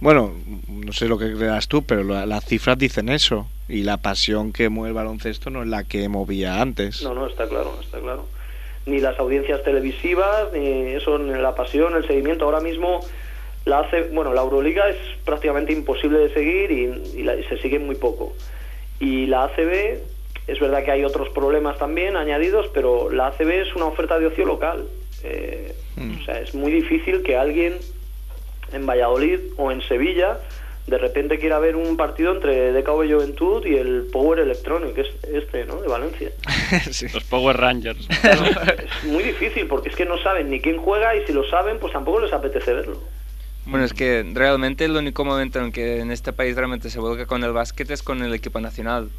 Bueno, no sé lo que creas tú, pero la- las cifras dicen eso. Y la pasión que mueve el baloncesto no es la que movía antes. No, no, está claro, está claro. Ni las audiencias televisivas, ni eso, ni la pasión, el seguimiento. Ahora mismo la hace, bueno, la Euroliga es prácticamente imposible de seguir y, y la- y se sigue muy poco. Y la ACB, es verdad que hay otros problemas también añadidos, pero la ACB es una oferta de ocio local. Eh, O sea, es muy difícil que alguien en Valladolid o en Sevilla de repente quiera ver un partido entre DKV Juventud y el Power Electronic, que es este, ¿no? De Valencia. Los Power Rangers. Es muy difícil porque es que no saben ni quién juega y si lo saben, pues tampoco les apetece verlo. Bueno, es que realmente el único momento en que en este país realmente se vuelca con el básquet es con el equipo nacional.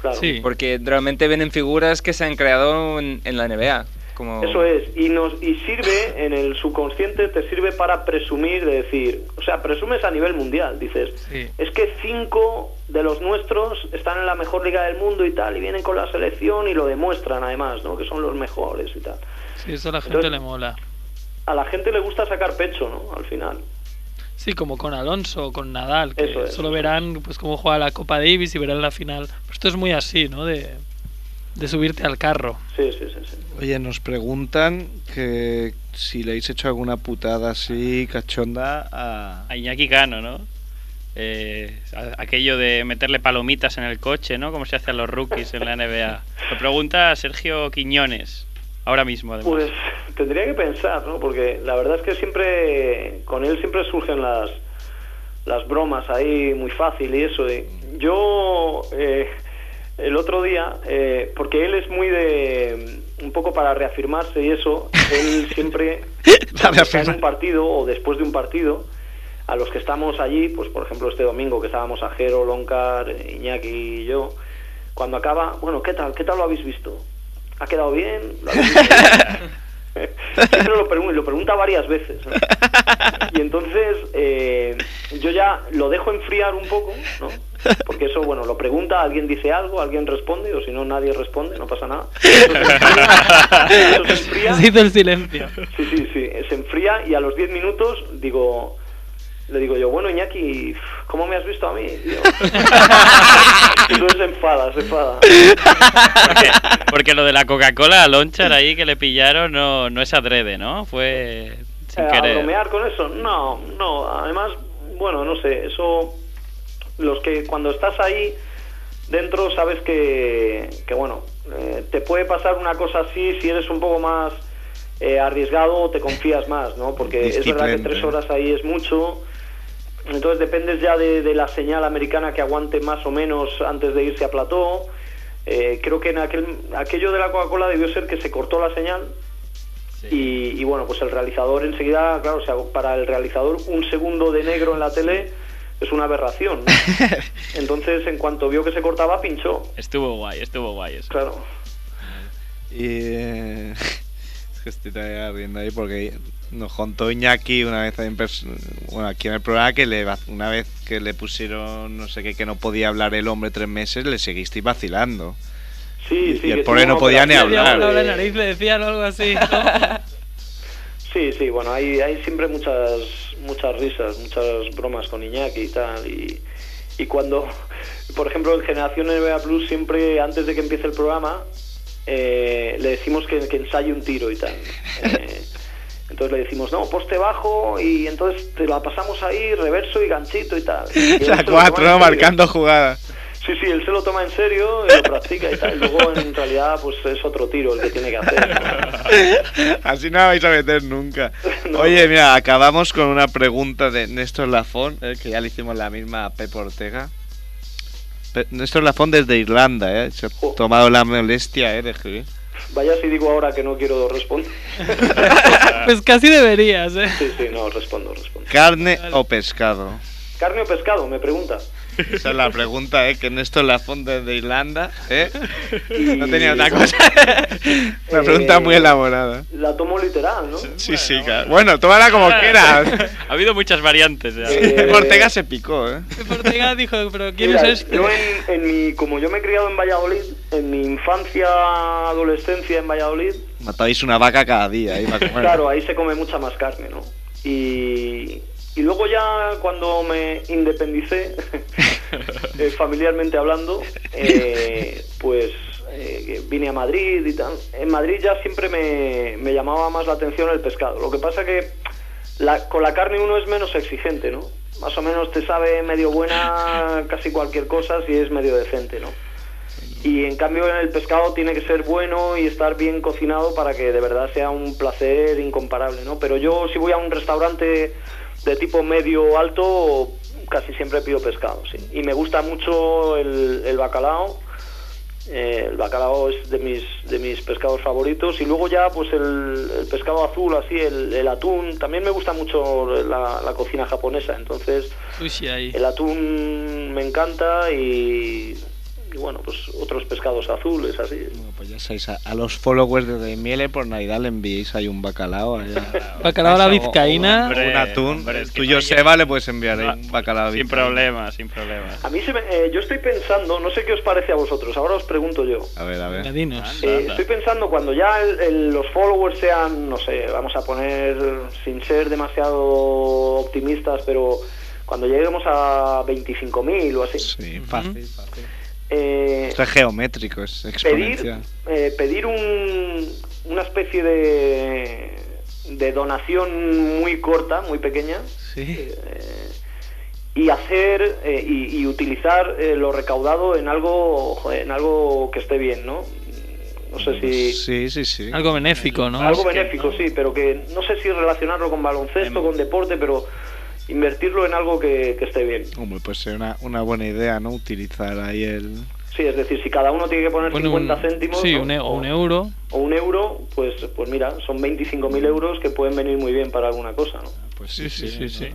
Claro. Porque realmente vienen figuras que se han creado en, en la NBA. Como... Eso es, y nos y sirve en el subconsciente, te sirve para presumir, de decir, o sea, presumes a nivel mundial, dices, es que cinco de los nuestros están en la mejor liga del mundo y tal, y vienen con la selección y lo demuestran además, ¿no? Que son los mejores y tal. Sí, eso a la gente Entonces- le mola. A la gente le gusta sacar pecho, ¿no? Al final. Sí, como con Alonso o con Nadal, que Eso es. solo verán pues cómo juega la Copa Davis y verán la final. Pero esto es muy así, ¿no? De, de subirte al carro. Sí, sí, sí, sí. Oye, nos preguntan que si le habéis hecho alguna putada así cachonda a... A Iñaki Cano, ¿no? Eh, aquello de meterle palomitas en el coche, ¿no? Como se hace a los rookies en la NBA. Lo pregunta Sergio Quiñones, ahora mismo, además. Pues tendría que pensar, ¿no? Porque la verdad es que siempre, con él siempre surgen las, las bromas ahí muy fácil y eso. y yo, eh, el otro día, eh, porque él es muy de, un poco para reafirmarse y eso, él siempre, está en un partido o después de un partido, a los que estamos allí, pues por ejemplo este domingo que estábamos a Jero, Loncar, Iñaki y yo, cuando acaba, bueno, ¿qué tal? ¿Qué tal lo habéis visto? ¿Ha quedado bien? ¿Lo habéis visto bien? Siempre lo pregunta, lo pregunta varias veces. ¿no? Y entonces eh, yo ya lo dejo enfriar un poco, ¿no? Porque eso, bueno, lo pregunta, alguien dice algo, alguien responde, o si no, nadie responde, no pasa nada. Eso se enfría, eso se enfría. Se hizo el silencio. Sí, sí, sí, se enfría y a los 10 minutos digo, le digo yo, bueno Iñaki, ¿cómo me has visto a mí? tío?". Entonces se enfada, se enfada. Porque, porque lo de la Coca-Cola a Lonchar ahí que le pillaron no, no es adrede, ¿no? Fue sin Eh, ¿A querer. bromear con eso? No, no, además, bueno, no sé, eso, los que cuando estás ahí dentro sabes que, que bueno, eh, te puede pasar una cosa así si eres un poco más eh, arriesgado te confías más, ¿no? Porque es verdad que tres horas ahí es mucho, entonces dependes ya de, de la señal americana que aguante más o menos antes de irse a plató. Eh, creo que en aquel, aquello de la Coca-Cola debió ser que se cortó la señal y, y bueno, pues el realizador enseguida, claro, o sea, para el realizador un segundo de negro en la tele es una aberración. ¿no? Entonces, en cuanto vio que se cortaba, pinchó. Estuvo guay, estuvo guay eso. Claro. Y eh, es que estoy todavía riendo ahí porque nos contó Iñaki una vez en bueno, aquí en el programa que le, una vez que le pusieron no sé qué que no podía hablar el hombre tres meses le seguisteis vacilando. Sí, Y- sí. y el pobre no podía ni hablar. la nariz, le decían algo así. ¿no? Sí, sí, bueno, hay, hay siempre muchas muchas risas, muchas bromas con Iñaki y tal. Y, y cuando, por ejemplo, en Generación NBA Plus, siempre antes de que empiece el programa, eh, le decimos que, que ensaye un tiro y tal. Eh, entonces le decimos, no, poste bajo y entonces te la pasamos ahí, reverso y ganchito y tal. Y él La se lo cuatro, ¿no? marcando jugadas. Sí, sí, él se lo toma en serio y lo practica y tal. Y luego en realidad pues es otro tiro el que tiene que hacer. Así no la vais a meter nunca. Oye, mira, acabamos con una pregunta de Néstor Lafón, eh, que ya le hicimos la misma a Pep Ortega. Pe- Néstor Lafón desde Irlanda, ¿eh? Se ha tomado la molestia, ¿eh? De escribir. Vaya si digo ahora que no quiero responder. Pues casi deberías, ¿eh? Sí, sí, no, respondo, respondo. ¿Carne o pescado? ¿Carne o pescado? Me pregunta. Esa es la pregunta, ¿eh? Que Néstor Lafón desde Irlanda, ¿eh? No tenía otra cosa. Una Eh, pregunta muy elaborada. La tomo literal, ¿no? Sí, sí, claro. Bueno, tómala como quieras. Ha habido muchas variantes. ya. Eh, Ortega se picó, ¿eh? Ortega dijo, pero ¿quién Mira, es este? Yo en, en mi, como yo me he criado en Valladolid, en mi infancia, adolescencia en Valladolid, Matabais una vaca cada día, ¿eh? para comer. claro, ahí se come mucha más carne, ¿no? Y, y luego ya cuando me independicé, eh, familiarmente hablando, eh, pues eh, vine a Madrid y tal. En Madrid ya siempre me, me llamaba más la atención el pescado. Lo que pasa que la- con la carne uno es menos exigente, ¿no? Más o menos te sabe medio buena casi cualquier cosa si es medio decente, ¿no? Y en cambio en el pescado tiene que ser bueno y estar bien cocinado para que de verdad sea un placer incomparable, ¿no? Pero yo si voy a un restaurante de tipo medio alto, casi siempre pido pescado, sí. Y me gusta mucho el, el bacalao. Eh, el bacalao es de mis, de mis pescados favoritos. Y luego ya, pues el, el pescado azul, así, el, el atún. También me gusta mucho la, la cocina japonesa. Entonces, ahí. el atún me encanta y, y bueno, pues otros pescados azules, así. Bueno, pues ya sabéis, a, a los followers de Miele por Navidad le enviéis ahí un bacalao. allá. Bacalao a la O- o- vizcaína. un atún. hombre, es que Tú, no Joseba, le puedes enviar ahí No, un bacalao Sin vizcaíno. problema, sin problema. A mí se me- eh, yo estoy pensando, no sé qué os parece a vosotros, ahora os pregunto yo. A ver, a ver. Eh, anda. estoy pensando cuando ya el- el- los followers sean, no sé, vamos a poner, sin ser demasiado optimistas, pero cuando lleguemos a 25.000 o así, Sí, fácil, fácil. Eh, Esto es geométrico, es pedir, exponencial. eh, pedir un, una especie de, de donación muy corta, muy pequeña, Sí. eh, y hacer eh, y, y utilizar eh, lo recaudado en algo joder, en algo que esté bien, ¿no? No sé si Sí, sí, sí. Algo benéfico, ¿no? algo benéfico, ¿no? sí, pero que no sé si relacionarlo con baloncesto, con deporte, pero invertirlo en algo que, que esté bien. Hombre, pues ser una, una buena idea, ¿no? Utilizar ahí el... Sí, es decir, si cada uno tiene que poner Bueno, un- 50 céntimos sí, ¿no? un, e- o un euro. o un euro, pues, pues mira, son 25.000 euros que pueden venir muy bien para alguna cosa, ¿no? Pues Sí, sí, sí, sí.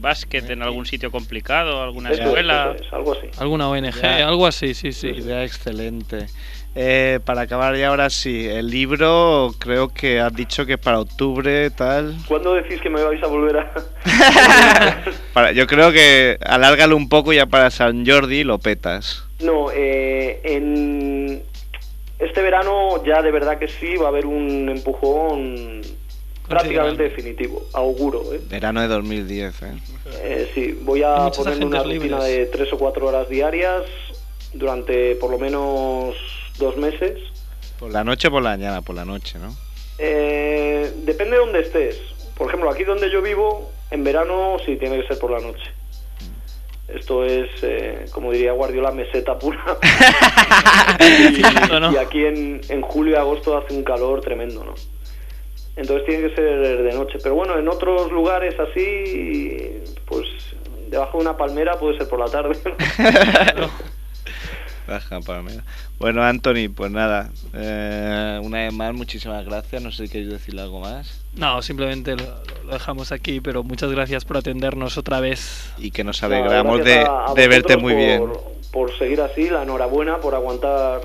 Básquet en algún sitio complicado, alguna es, escuela. es, algo así. Alguna ONG, algo así, sí, sí. Idea excelente. Eh, para acabar ya ahora sí, el libro creo que has dicho que para octubre tal. ¿Cuándo decís que me vais a volver a...? Para, yo creo que alárgalo un poco ya para San Jordi lo petas. No, eh, en este verano ya de verdad que sí va a haber un empujón prácticamente definitivo, auguro. ¿eh? Verano de 2010, ¿eh? Eh, sí, voy a ponerme una rutina libres. de tres o cuatro horas diarias durante por lo menos dos meses. Por la noche o por la mañana, por la noche, ¿no? Eh, depende de dónde estés. Por ejemplo, aquí donde yo vivo, en verano sí tiene que ser por la noche. Esto es, eh, como diría Guardiola, meseta pura. y, aquí en, en julio y agosto hace un calor tremendo, ¿no? Entonces tiene que ser de noche. Pero bueno, en otros lugares así, pues debajo de una palmera puede ser por la tarde. ¿no? Baja palmera. Bueno, Anthony, pues nada. eh, una vez más, muchísimas gracias. No sé si queréis decirle algo más. No, simplemente lo, lo dejamos aquí, pero muchas gracias por atendernos otra vez. Y que nos alegramos de, a- a de verte muy por- bien. Por seguir así, la enhorabuena por aguantar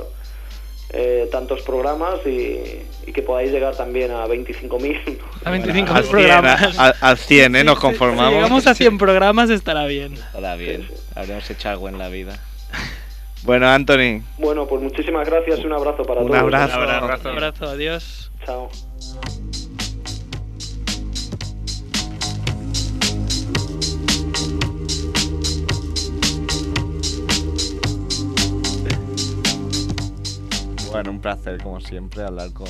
eh, tantos programas y, y que podáis llegar también a 25.000. A 25 Al 100, programas. al- al 100, ¿eh? Nos Si conformamos. llegamos a 100 programas estará bien. Estará bien. Habremos hecho algo en la vida. Bueno, Anthony, Bueno, pues muchísimas gracias y un abrazo para Un todos. abrazo. Un abrazo. Un abrazo, adiós. Chao. bueno, un placer como siempre hablar con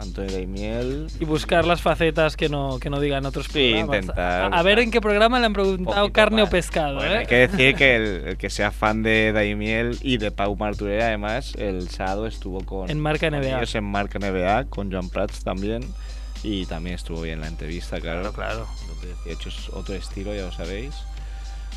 Anthony Daimiel. Y buscar las facetas que no, que no digan otros Sí, programas. intentar A, a ver en qué programa le han preguntado carne más. o pescado, Bueno, ¿eh? hay que decir que el, el que sea fan de Daimiel y de Pau Marturera, además, el sábado estuvo con En Marca NBA. ellos en Marca NBA, con Joan Prats también. Y también estuvo bien la entrevista, claro. Claro, De hecho, es otro estilo, ya lo sabéis.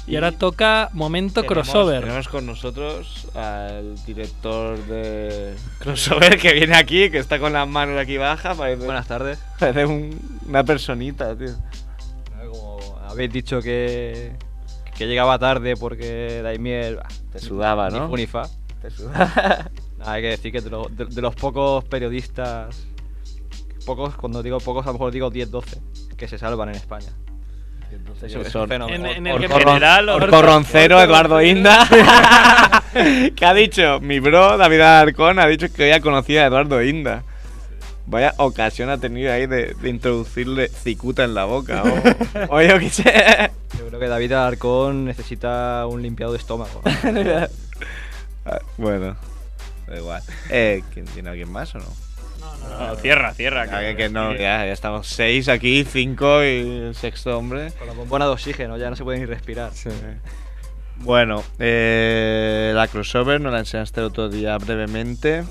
Y ahora toca momento tenemos- crossover. Tenemos con nosotros al director de crossover que viene aquí, que está con las manos aquí bajas. Parece, Buenas tardes. parece un- una personita, tío. Como habéis dicho que, que llegaba tarde porque Daimiel Te sudaba, ¿no? fu ni fa. Te sudaba. Hay que decir que de, lo- de- de los pocos periodistas, pocos, cuando digo pocos, a lo mejor digo 10, 12, que se salvan en España. Eso es un son- fenómeno. En, en el general, Orco- Eduardo Inda. que ha dicho, mi bro David Alarcón ha dicho que había conocido a Eduardo Inda. Vaya ocasión ha tenido ahí de, de introducirle cicuta en la boca. O, o yo qué sé. Yo creo que David Alarcón necesita un limpiado de estómago. Ah, bueno, da igual. Eh, ¿quién- ¿Tiene alguien más o no? No, cierra, cierra. Ah, que, que no, ya, ya estamos seis aquí, cinco y el sexto hombre. Con la bombona de oxígeno, ya no se puede ni respirar. Bueno, eh, la crossover nos la enseñaste el otro día brevemente.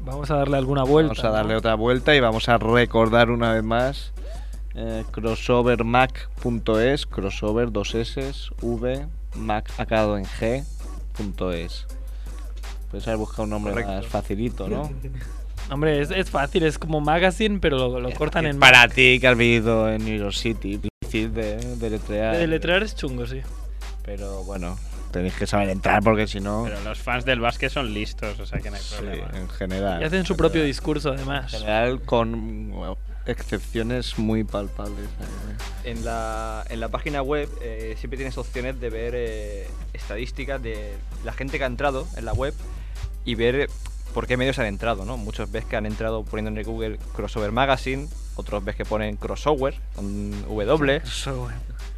Vamos a darle alguna vuelta. Vamos a darle ¿no? otra vuelta y vamos a recordar una vez más eh, crossovermac.es, crossover dos S, V, Mac acabado en G, punto es. Puedes haber buscado un nombre Correcto. más facilito, ¿no? Hombre, es, es fácil, es como magazine, pero lo, lo cortan en Para ti que has vivido en New York City, difícil de, de deletrear. De letrear es chungo, sí. Pero bueno, tenéis que saber entrar porque si no, Pero los fans del básquet son listos, o sea que no hay sí, problema. en general. Y hacen su en propio general. discurso, En además. general con bueno, excepciones muy palpables. En la, en la página web eh, siempre tienes opciones de ver eh, estadísticas de la gente que ha entrado en la web y ver por qué medios han entrado, ¿no? Muchos ves que han entrado poniendo en el Google Crossover Magazine, otros ves que ponen Crossover con W,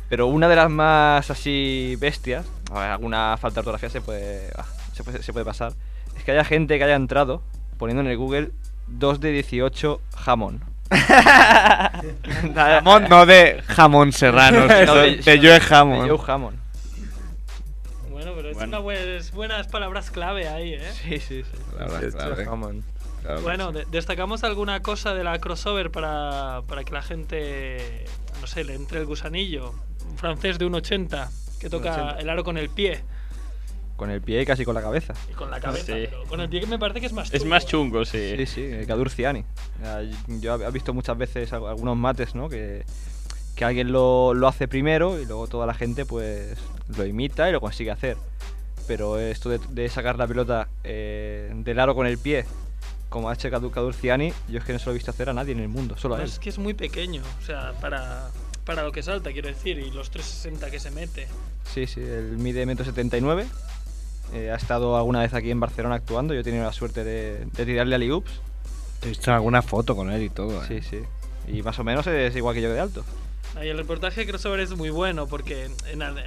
pero una de las más así bestias, a ver, alguna falta de ortografía se puede, ah, se puede, se puede pasar, es que haya gente que haya entrado poniendo en el Google 2 de 18 jamón. Jamón no de jamón serrano, sino de, de Joe Jamón. de Joe Hammond. Bueno, pero es, Bueno. una bue- es buenas palabras clave ahí, ¿eh? Sí, sí, sí. La verdad, claro, eh. Bueno, sí. de- destacamos alguna cosa de la crossover para, para que la gente, no sé, le entre el gusanillo. Un francés de 1,80 que toca 1,80. el aro con el pie Con el pie y casi con la cabeza. y con la cabeza. Sí. pero con el pie que me parece que es más Es chungo, más ¿eh? chungo, sí. Sí, sí, el Kadur Ciani. Ya, Yo he visto muchas veces al- algunos mates, ¿no? Que, que alguien lo, lo hace primero y luego toda la gente pues lo imita y lo consigue hacer. Pero esto de, de sacar la pelota eh, del aro con el pie, como ha hecho Kadur, Kadur Ciani, yo es que no se lo he visto hacer a nadie en el mundo, solo a él. es que es muy pequeño, o sea, para, para lo que salta, quiero decir, y los 360 que se mete. Sí, sí, él mide 1,79 m. ha estado alguna vez aquí en Barcelona actuando. Yo he tenido la suerte de, de tirarle a Ups. He visto alguna foto con él y todo. ¿eh? Sí, sí. Y más o menos es igual que yo de alto. El reportaje de crossover es muy bueno porque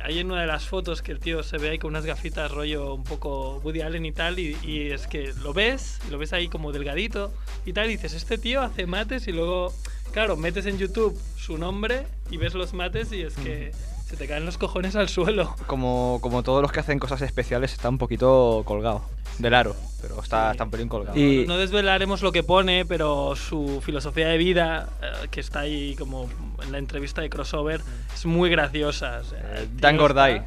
hay en una de las fotos que el tío se ve ahí con unas gafitas rollo un poco Woody Allen y tal y, es que lo ves, lo ves ahí como delgadito y tal y dices, este tío hace mates y luego, claro, metes en YouTube su nombre y ves los mates y es que se te caen los cojones al suelo. Como, como todos los que hacen cosas especiales, está un poquito colgado del aro, pero está, está un pelín colgado. No, no desvelaremos lo que pone, pero su filosofía de vida, eh, que está ahí como en la entrevista de crossover, es muy graciosa. o sea, tío Dan Gordai. está-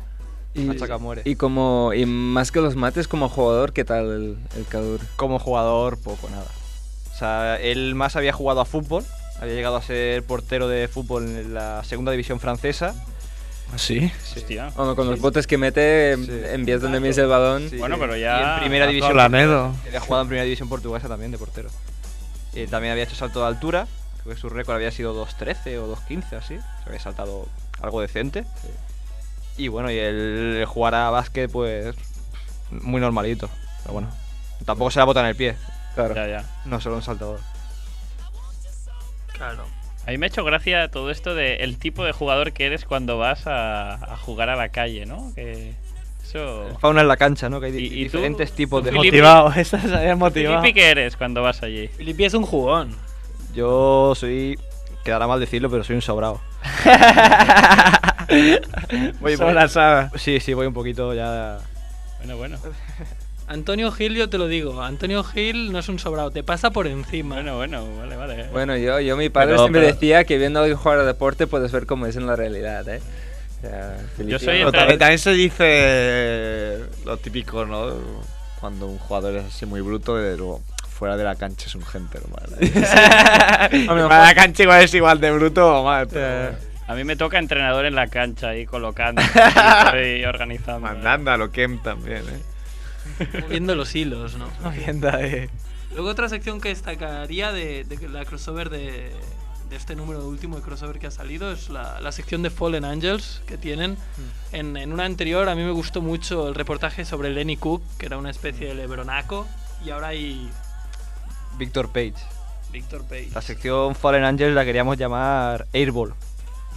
Y, y como y más que los mates como jugador, ¿qué tal el, el Kadur? Como jugador, poco nada. O sea, él más había jugado a fútbol, había llegado a ser portero de fútbol en la segunda división francesa ¿Sí? Hostia. Bueno, con los botes que mete, envías donde mies el balón. Bueno, pero Y ya. en primera división. Lanedo. Había jugado en primera división portuguesa también de portero. Y también había hecho salto de altura. Creo que su récord había sido 2.13 o 2.15 así. Se había saltado algo decente. Y bueno, y el, el jugar a básquet, pues. Muy normalito. Pero bueno. Tampoco se la bota en el pie. Claro. Ya, ya. No solo un saltador. Claro. A mí me ha hecho gracia todo esto de el tipo de jugador que eres cuando vas a, a jugar a la calle, ¿no? Que eso. Fauna en la cancha, ¿no? Que hay diferentes tipos de. Filipe? Motivado. Filipe, ¿qué eres cuando vas allí? Filippi es un jugón. Yo soy. Quedará mal decirlo, pero soy un sobrado. voy, Sobrasada. Sí, sí, voy un poquito ya. Bueno, bueno. Antonio Gil, yo te lo digo. Antonio Gil no es un sobrado, te pasa por encima. Bueno, bueno, vale, vale. Bueno, yo, yo mi padre Pero- siempre pero- decía que viendo a alguien jugar a deporte puedes ver cómo es en la realidad, ¿eh? O sea, Filipe- soy Pero también, también se dice lo típico, ¿no? Cuando un jugador es así muy bruto, de luego fuera de la cancha es un gente normal. Fuera de la cancha igual es igual de bruto o mal, pero A mí me toca entrenador en la cancha ahí colocando y organizando. mandando a lo Kem también, ¿eh? Moviendo los hilos, ¿no? Viendo ahí. Luego otra sección que destacaría de, de la crossover de, de este número último de crossover que ha salido es la, la sección de Fallen Angels que tienen. En, en una anterior a mí me gustó mucho el reportaje sobre Lenny Cook, que era una especie de lebronaco, y ahora hay Víctor Page. Víctor Page. La sección Fallen Angels la queríamos llamar Airball.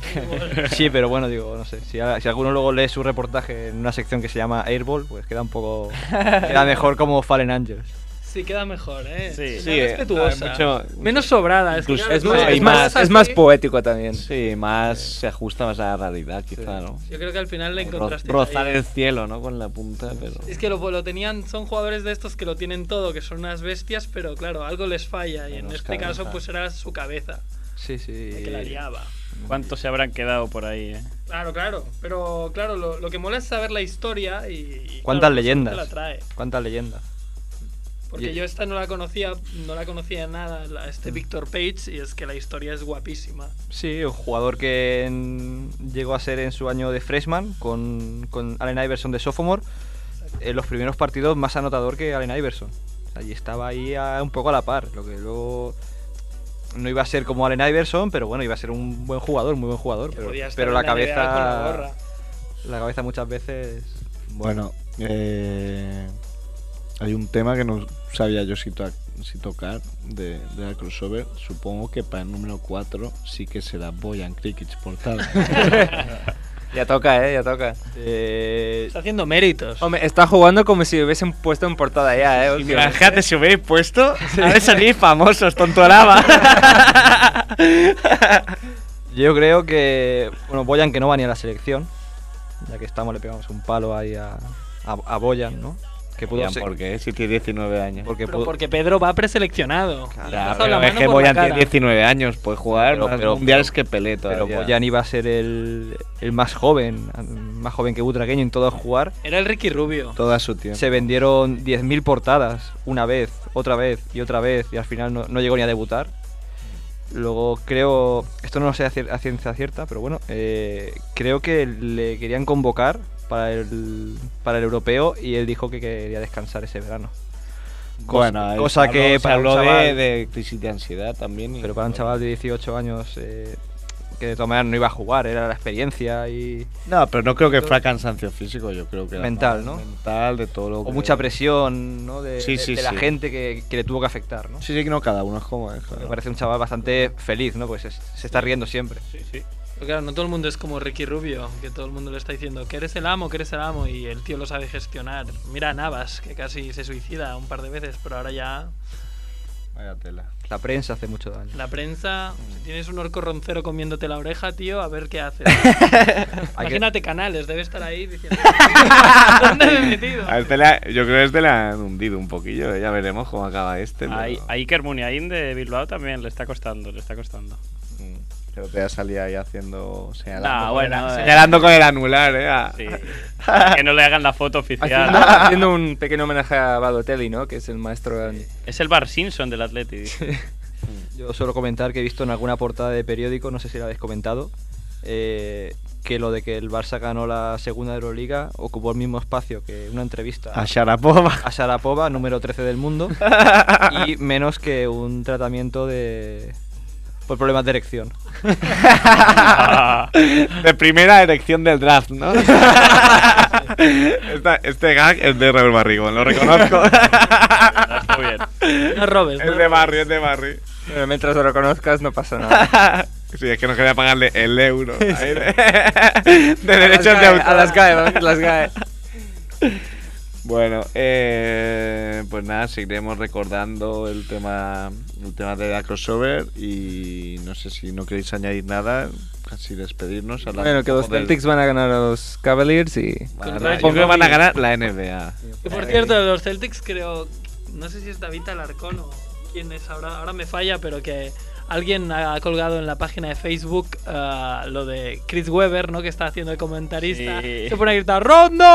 sí, pero bueno, digo, no sé. Si, a- si alguno luego lee su reportaje en una sección que se llama Airball, pues queda un poco. queda mejor como Fallen Angels. Sí, queda mejor, ¿eh? Sí. Eh, respetuosa. mucho- Menos sobrada. Es, que, Es, más, es, más, es poético también. Sí, más se ajusta más a la realidad, quizá, ¿no? Yo creo que al final le Ro- encontraste. rozar el cielo, ¿no? Con la punta, pero. Es que lo, lo tenían, son jugadores de estos que lo tienen todo, que son unas bestias, pero claro, algo les falla y en este caso pues era su cabeza, Sí, sí. la que la liaba. ¿Cuántos se habrán quedado por ahí? eh? Claro, claro, pero claro, lo, lo que mola es saber la historia y... y, ¿Cuántas claro, leyendas? te la trae. ¿Cuántas leyendas? Porque Y- yo esta no la conocía, no la conocía nada, la- este Mm. Victor Page, y es que la historia es guapísima. Sí, un jugador que en- llegó a ser en su año de freshman con, con Allen Iverson de sophomore. En los primeros partidos más anotador que Allen Iverson. Allí estaba ahí a- un poco a la par. Lo que luego no iba a ser como Allen Iverson, pero bueno, iba a ser un buen jugador, muy buen jugador. Pero, la cabeza. con la gorra. la cabeza muchas veces. Bueno, eh, hay un tema que no sabía yo si, to- si tocar de, de la crossover. Supongo que para el número 4 sí que será Boyan Krikic portada. Ya toca, ¿eh? Ya toca. Eh, Está haciendo méritos. Hombre, está jugando como si hubiesen puesto en portada ya, ¿eh? Fíjate, si hubierais puesto, a ver salir famosos, tontoraba. Yo creo que. Bueno, Boyan que no va ni a la selección. Ya que estamos, le pegamos un palo ahí a, a, a Boyan, ¿no? Que pudo ser- ¿Por qué? Si tiene 19 años. Porque Pero pudo- porque Pedro va preseleccionado. Pasado pero es que Boyan tiene cara. 19 años, puede jugar Pero- más pero- mundiales que Pelé Pero todavía. Boyan iba a ser el, el más joven, más joven que Butragueño en todo jugar. Era el Ricky Rubio. Todo a su tiempo. Se vendieron 10.000 portadas una vez, otra vez y otra vez y al final no, no llegó ni a debutar. Luego creo, esto no lo sé a ciencia cierta, pero bueno, eh, creo que le querían convocar para el, para el europeo y él dijo que quería descansar ese verano. Cosa- Bueno, cosa habló- que para un habló de, chaval- de crisis de ansiedad también. y- Pero para un chaval de 18 años eh, que de todas maneras no iba a jugar, era la experiencia y... No, pero no creo que fuera cansancio físico, yo creo que era Mental, ¿no? Mental, de todo lo O que... mucha presión ¿no? de, Sí, de- sí, de la sí. gente que, que le tuvo que afectar, ¿no? Sí, sí, que no, cada uno es como es. Me claro. parece un chaval bastante feliz, ¿no? Pues es- se está riendo siempre. Sí, sí. Pero claro, no todo el mundo es como Ricky Rubio, que todo el mundo le está diciendo que eres el amo, que eres el amo, y el tío lo sabe gestionar. Mira a Navas, que casi se suicida un par de veces, pero ahora ya Vaya tela. La prensa hace mucho daño. la prensa, si tienes un orco roncero comiéndote la oreja, tío, a ver qué haces. Imagínate Canales, debe estar ahí diciendo ¿Dónde me he metido? A este la- yo creo que este le han hundido un poquillo, ya veremos cómo acaba este. A, pero- a Iker Muniain de Bilbao también le está costando, le está costando. Creo que ya salía ahí haciendo. Señalando, con, bueno, el, eh. señalando con el anular, eh. a- Sí. que no le hagan la foto oficial. haciendo un pequeño homenaje a Balotelli, ¿no? Que es el maestro... en- Es el Bar Simpson del Atleti. Yo suelo comentar que he visto en alguna portada de periódico, no sé si la habéis comentado, eh, que lo de que el Barça ganó la segunda Euroliga ocupó el mismo espacio que una entrevista A Sharapova. a Sharapova, número 13 del mundo, y menos que un tratamiento de por problemas de erección. de primera elección del draft, ¿no? Esta- este gag es de Raúl Barrigón, lo reconozco. Está bien. No robes. Es de Barry, es de Barry. Pero mientras lo reconozcas no pasa nada. Sí, es que no quería pagarle el euro. de, de derechos de autor. A las GAE, a las GAE. Bueno, eh, pues nada, seguiremos recordando el tema, el tema de la crossover y no sé si no queréis añadir nada, casi despedirnos. hablar Bueno, un que los del- Celtics van a ganar a los Cavaliers y... a creo que van a ganar la NBA. Que por cierto, los Celtics creo. No sé si es David Alarcón o quién es ahora. Ahora me falla, pero que alguien ha colgado en la página de Facebook ah, lo de Chris Webber, ¿no? Que está haciendo de comentarista. Sí. Se pone a gritar ¡Rondo!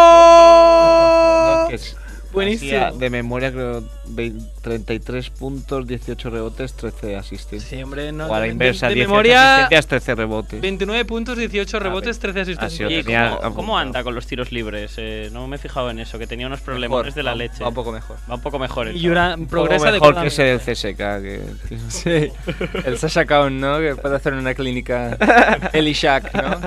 Buenísimo. de memoria creo 20 33 puntos, 18 rebotes, 13 asistencias. Sí, hombre, no. o a la de- inversa, de 10 memoria- asistencias, 13 rebotes. 29 puntos, 18 rebotes, 13 asistencias. Así lo ¿Y tenía cómo, cómo anda con los tiros libres? Eh, no me he fijado en eso, que tenía unos problemas Mejor, de la va- leche. va un poco mejor. Va un poco mejor. el Y chaval. Yura- Un poco progresa mejor de que ese del CSK. Que, que- Sí, el Sasha Kaun, ¿no? Que puede hacer una clínica Eli Shack, ¿no?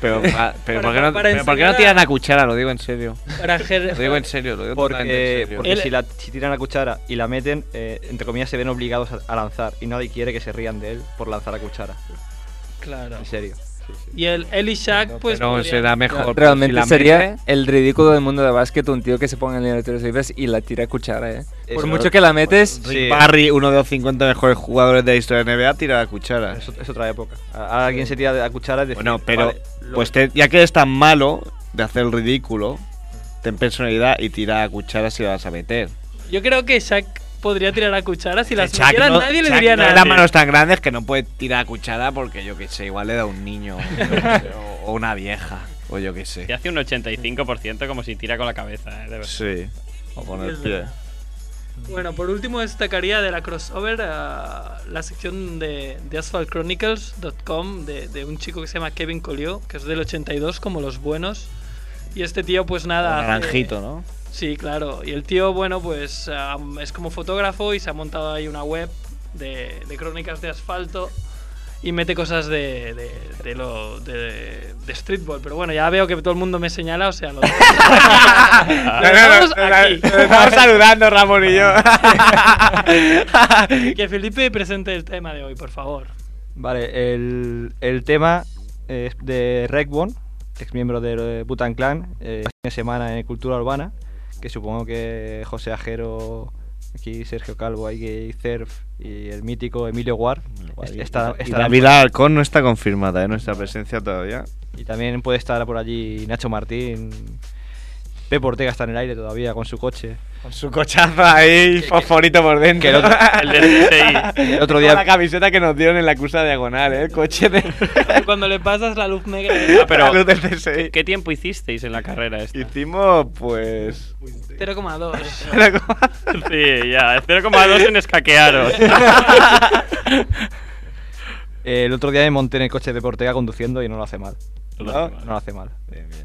Pero, pero ¿por, qué no, pero ¿por qué no tiran a- a cuchara? Lo digo en serio. Para Lo digo en serio, lo digo Porque, en serio. porque si, la, si tiran la cuchara y la meten, eh, entre comillas, se ven obligados a, a lanzar. Y nadie quiere que se rían de él por lanzar la cuchara. Claro. En serio. Y el Eli Shack, pues. no, podría- será mejor. pero Realmente si la sería mete- el ridículo del mundo del básquet un tío que se ponga en línea de tiros libres y la tira a cuchara, ¿eh? Por mucho que la metes... Rick Sí. Barry, uno de los 50 mejores jugadores de la historia de NBA, tira la cuchara. Es, es otra época. Ahora alguien se tira de la cuchara decir, Bueno, pero vale, pues te- ya que eres tan malo de hacer el ridículo, ten personalidad y tira la cuchara si la vas a meter. Yo creo que Shaq podría tirar a cuchara. Si las metiera no- nadie le Shaq diría no tiene nada. las manos tan grandes que no puede tirar la cuchara porque yo que sé, igual le da un niño o, o una vieja o yo que sé. Y hace un 85% como si tira con la cabeza. eh, de verdad. Sí, o con el pie. Bueno, por último destacaría de la crossover ah, la sección de, de asphaltchronicles.com de, de un chico que se llama Kevin Collier, que es del 82 como los buenos. Y este tío pues nada... hace- Naranjito, ¿no? Sí, claro. Y el tío, bueno, pues es como fotógrafo y se ha montado ahí una web de, de crónicas de asfalto y mete cosas de, de, de lo, de, de streetball. Pero bueno, ya veo que todo el mundo me señala, o sea, lo, aquí. Estamos saludando, Ramón y yo. Que Felipe presente el tema de hoy, por favor. Vale, el, el tema es de Rekbon, ex miembro de Butan Clan, eh, una semana en Cultura Urbana, que supongo que José Ajero, aquí Sergio Calvo, hay Cerf y el mítico Emilio Guard est- está, y David Alcón no está confirmada, ¿eh? Nuestra presencia todavía. y también puede estar por allí Nacho Martín. Pepe Ortega está en el aire todavía con su coche. Con su cochazo ahí, fosforito por dentro. que el otro- El del CSI. El otro Con día la camiseta que nos dieron en la cursa diagonal, ¿eh? El coche de... Cuando le pasas la luz negra. Ah, pero- la luz del CSI. ¿Qué tiempo hicisteis en la carrera esta? Hicimos, pues... 0,2. Sí, ya, 0,2 en escaquearos. El otro día me monté en el coche de Ortega conduciendo y no lo hace mal. ¿No? No lo hace mal.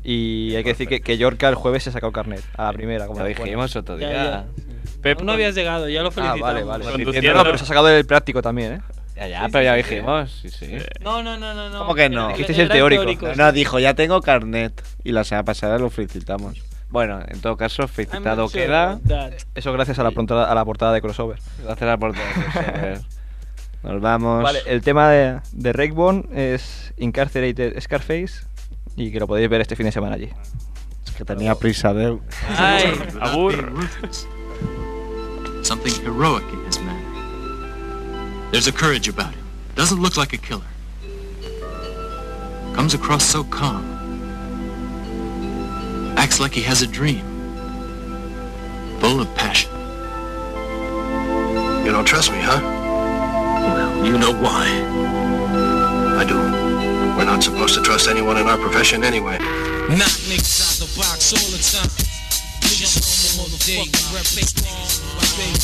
Y hay que decir que, que Yorka el jueves se sacó el carnet a la primera. Como Lo dijimos otro día. ya. Pep, no habías llegado, ya lo Ah, felicitamos. vale, vale. Conduciendo. No, pero se ha sacado el práctico también, ¿eh? Ya, ya, pero ya dijimos. Sí, sí. No, no, no, no. no. ¿Cómo que no? Dijisteis el teórico. No, no, dijo, ya tengo carnet. Y la semana pasada lo felicitamos. Bueno, en todo caso, felicitado sure queda. Eso gracias a la, portada, a la portada de crossover. Gracias por todo. Crossover. Nos vamos. Vale, el tema de, de Rekbon es Incarcerated Scarface y que lo podéis ver este fin de semana allí. Es que tenía prisa de. Ay, Abur. ruthless. Something heroic in his manner. There's a courage about him. Doesn't look like a killer. Comes across so calm. Acts like he has a dream. Full of passion. You don't trust me, huh? Well, you know why. I do. We're not supposed to trust anyone in our profession anyway. Knock niggas out the box all the time. Niggas on the motherfucking rep fake niggas. My baby.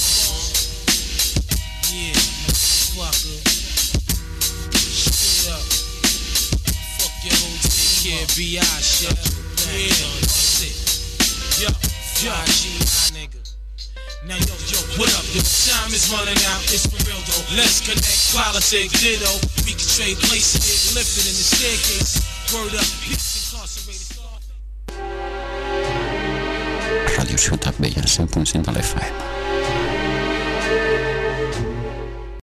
Yeah, motherfucker. Straight up. Fuck your whole team. Kid B.I. shit. Yeah, that's it. Yo, yo, G.I. nigga. Now yo, yo, what up, yo? Time is running out, it's for real though. Let's connect, politics, ditto. We can trade places, get lifted in the staircase. Word up, peace incarcerated. Radio Ciutat Vella, 100.5 de l'FM.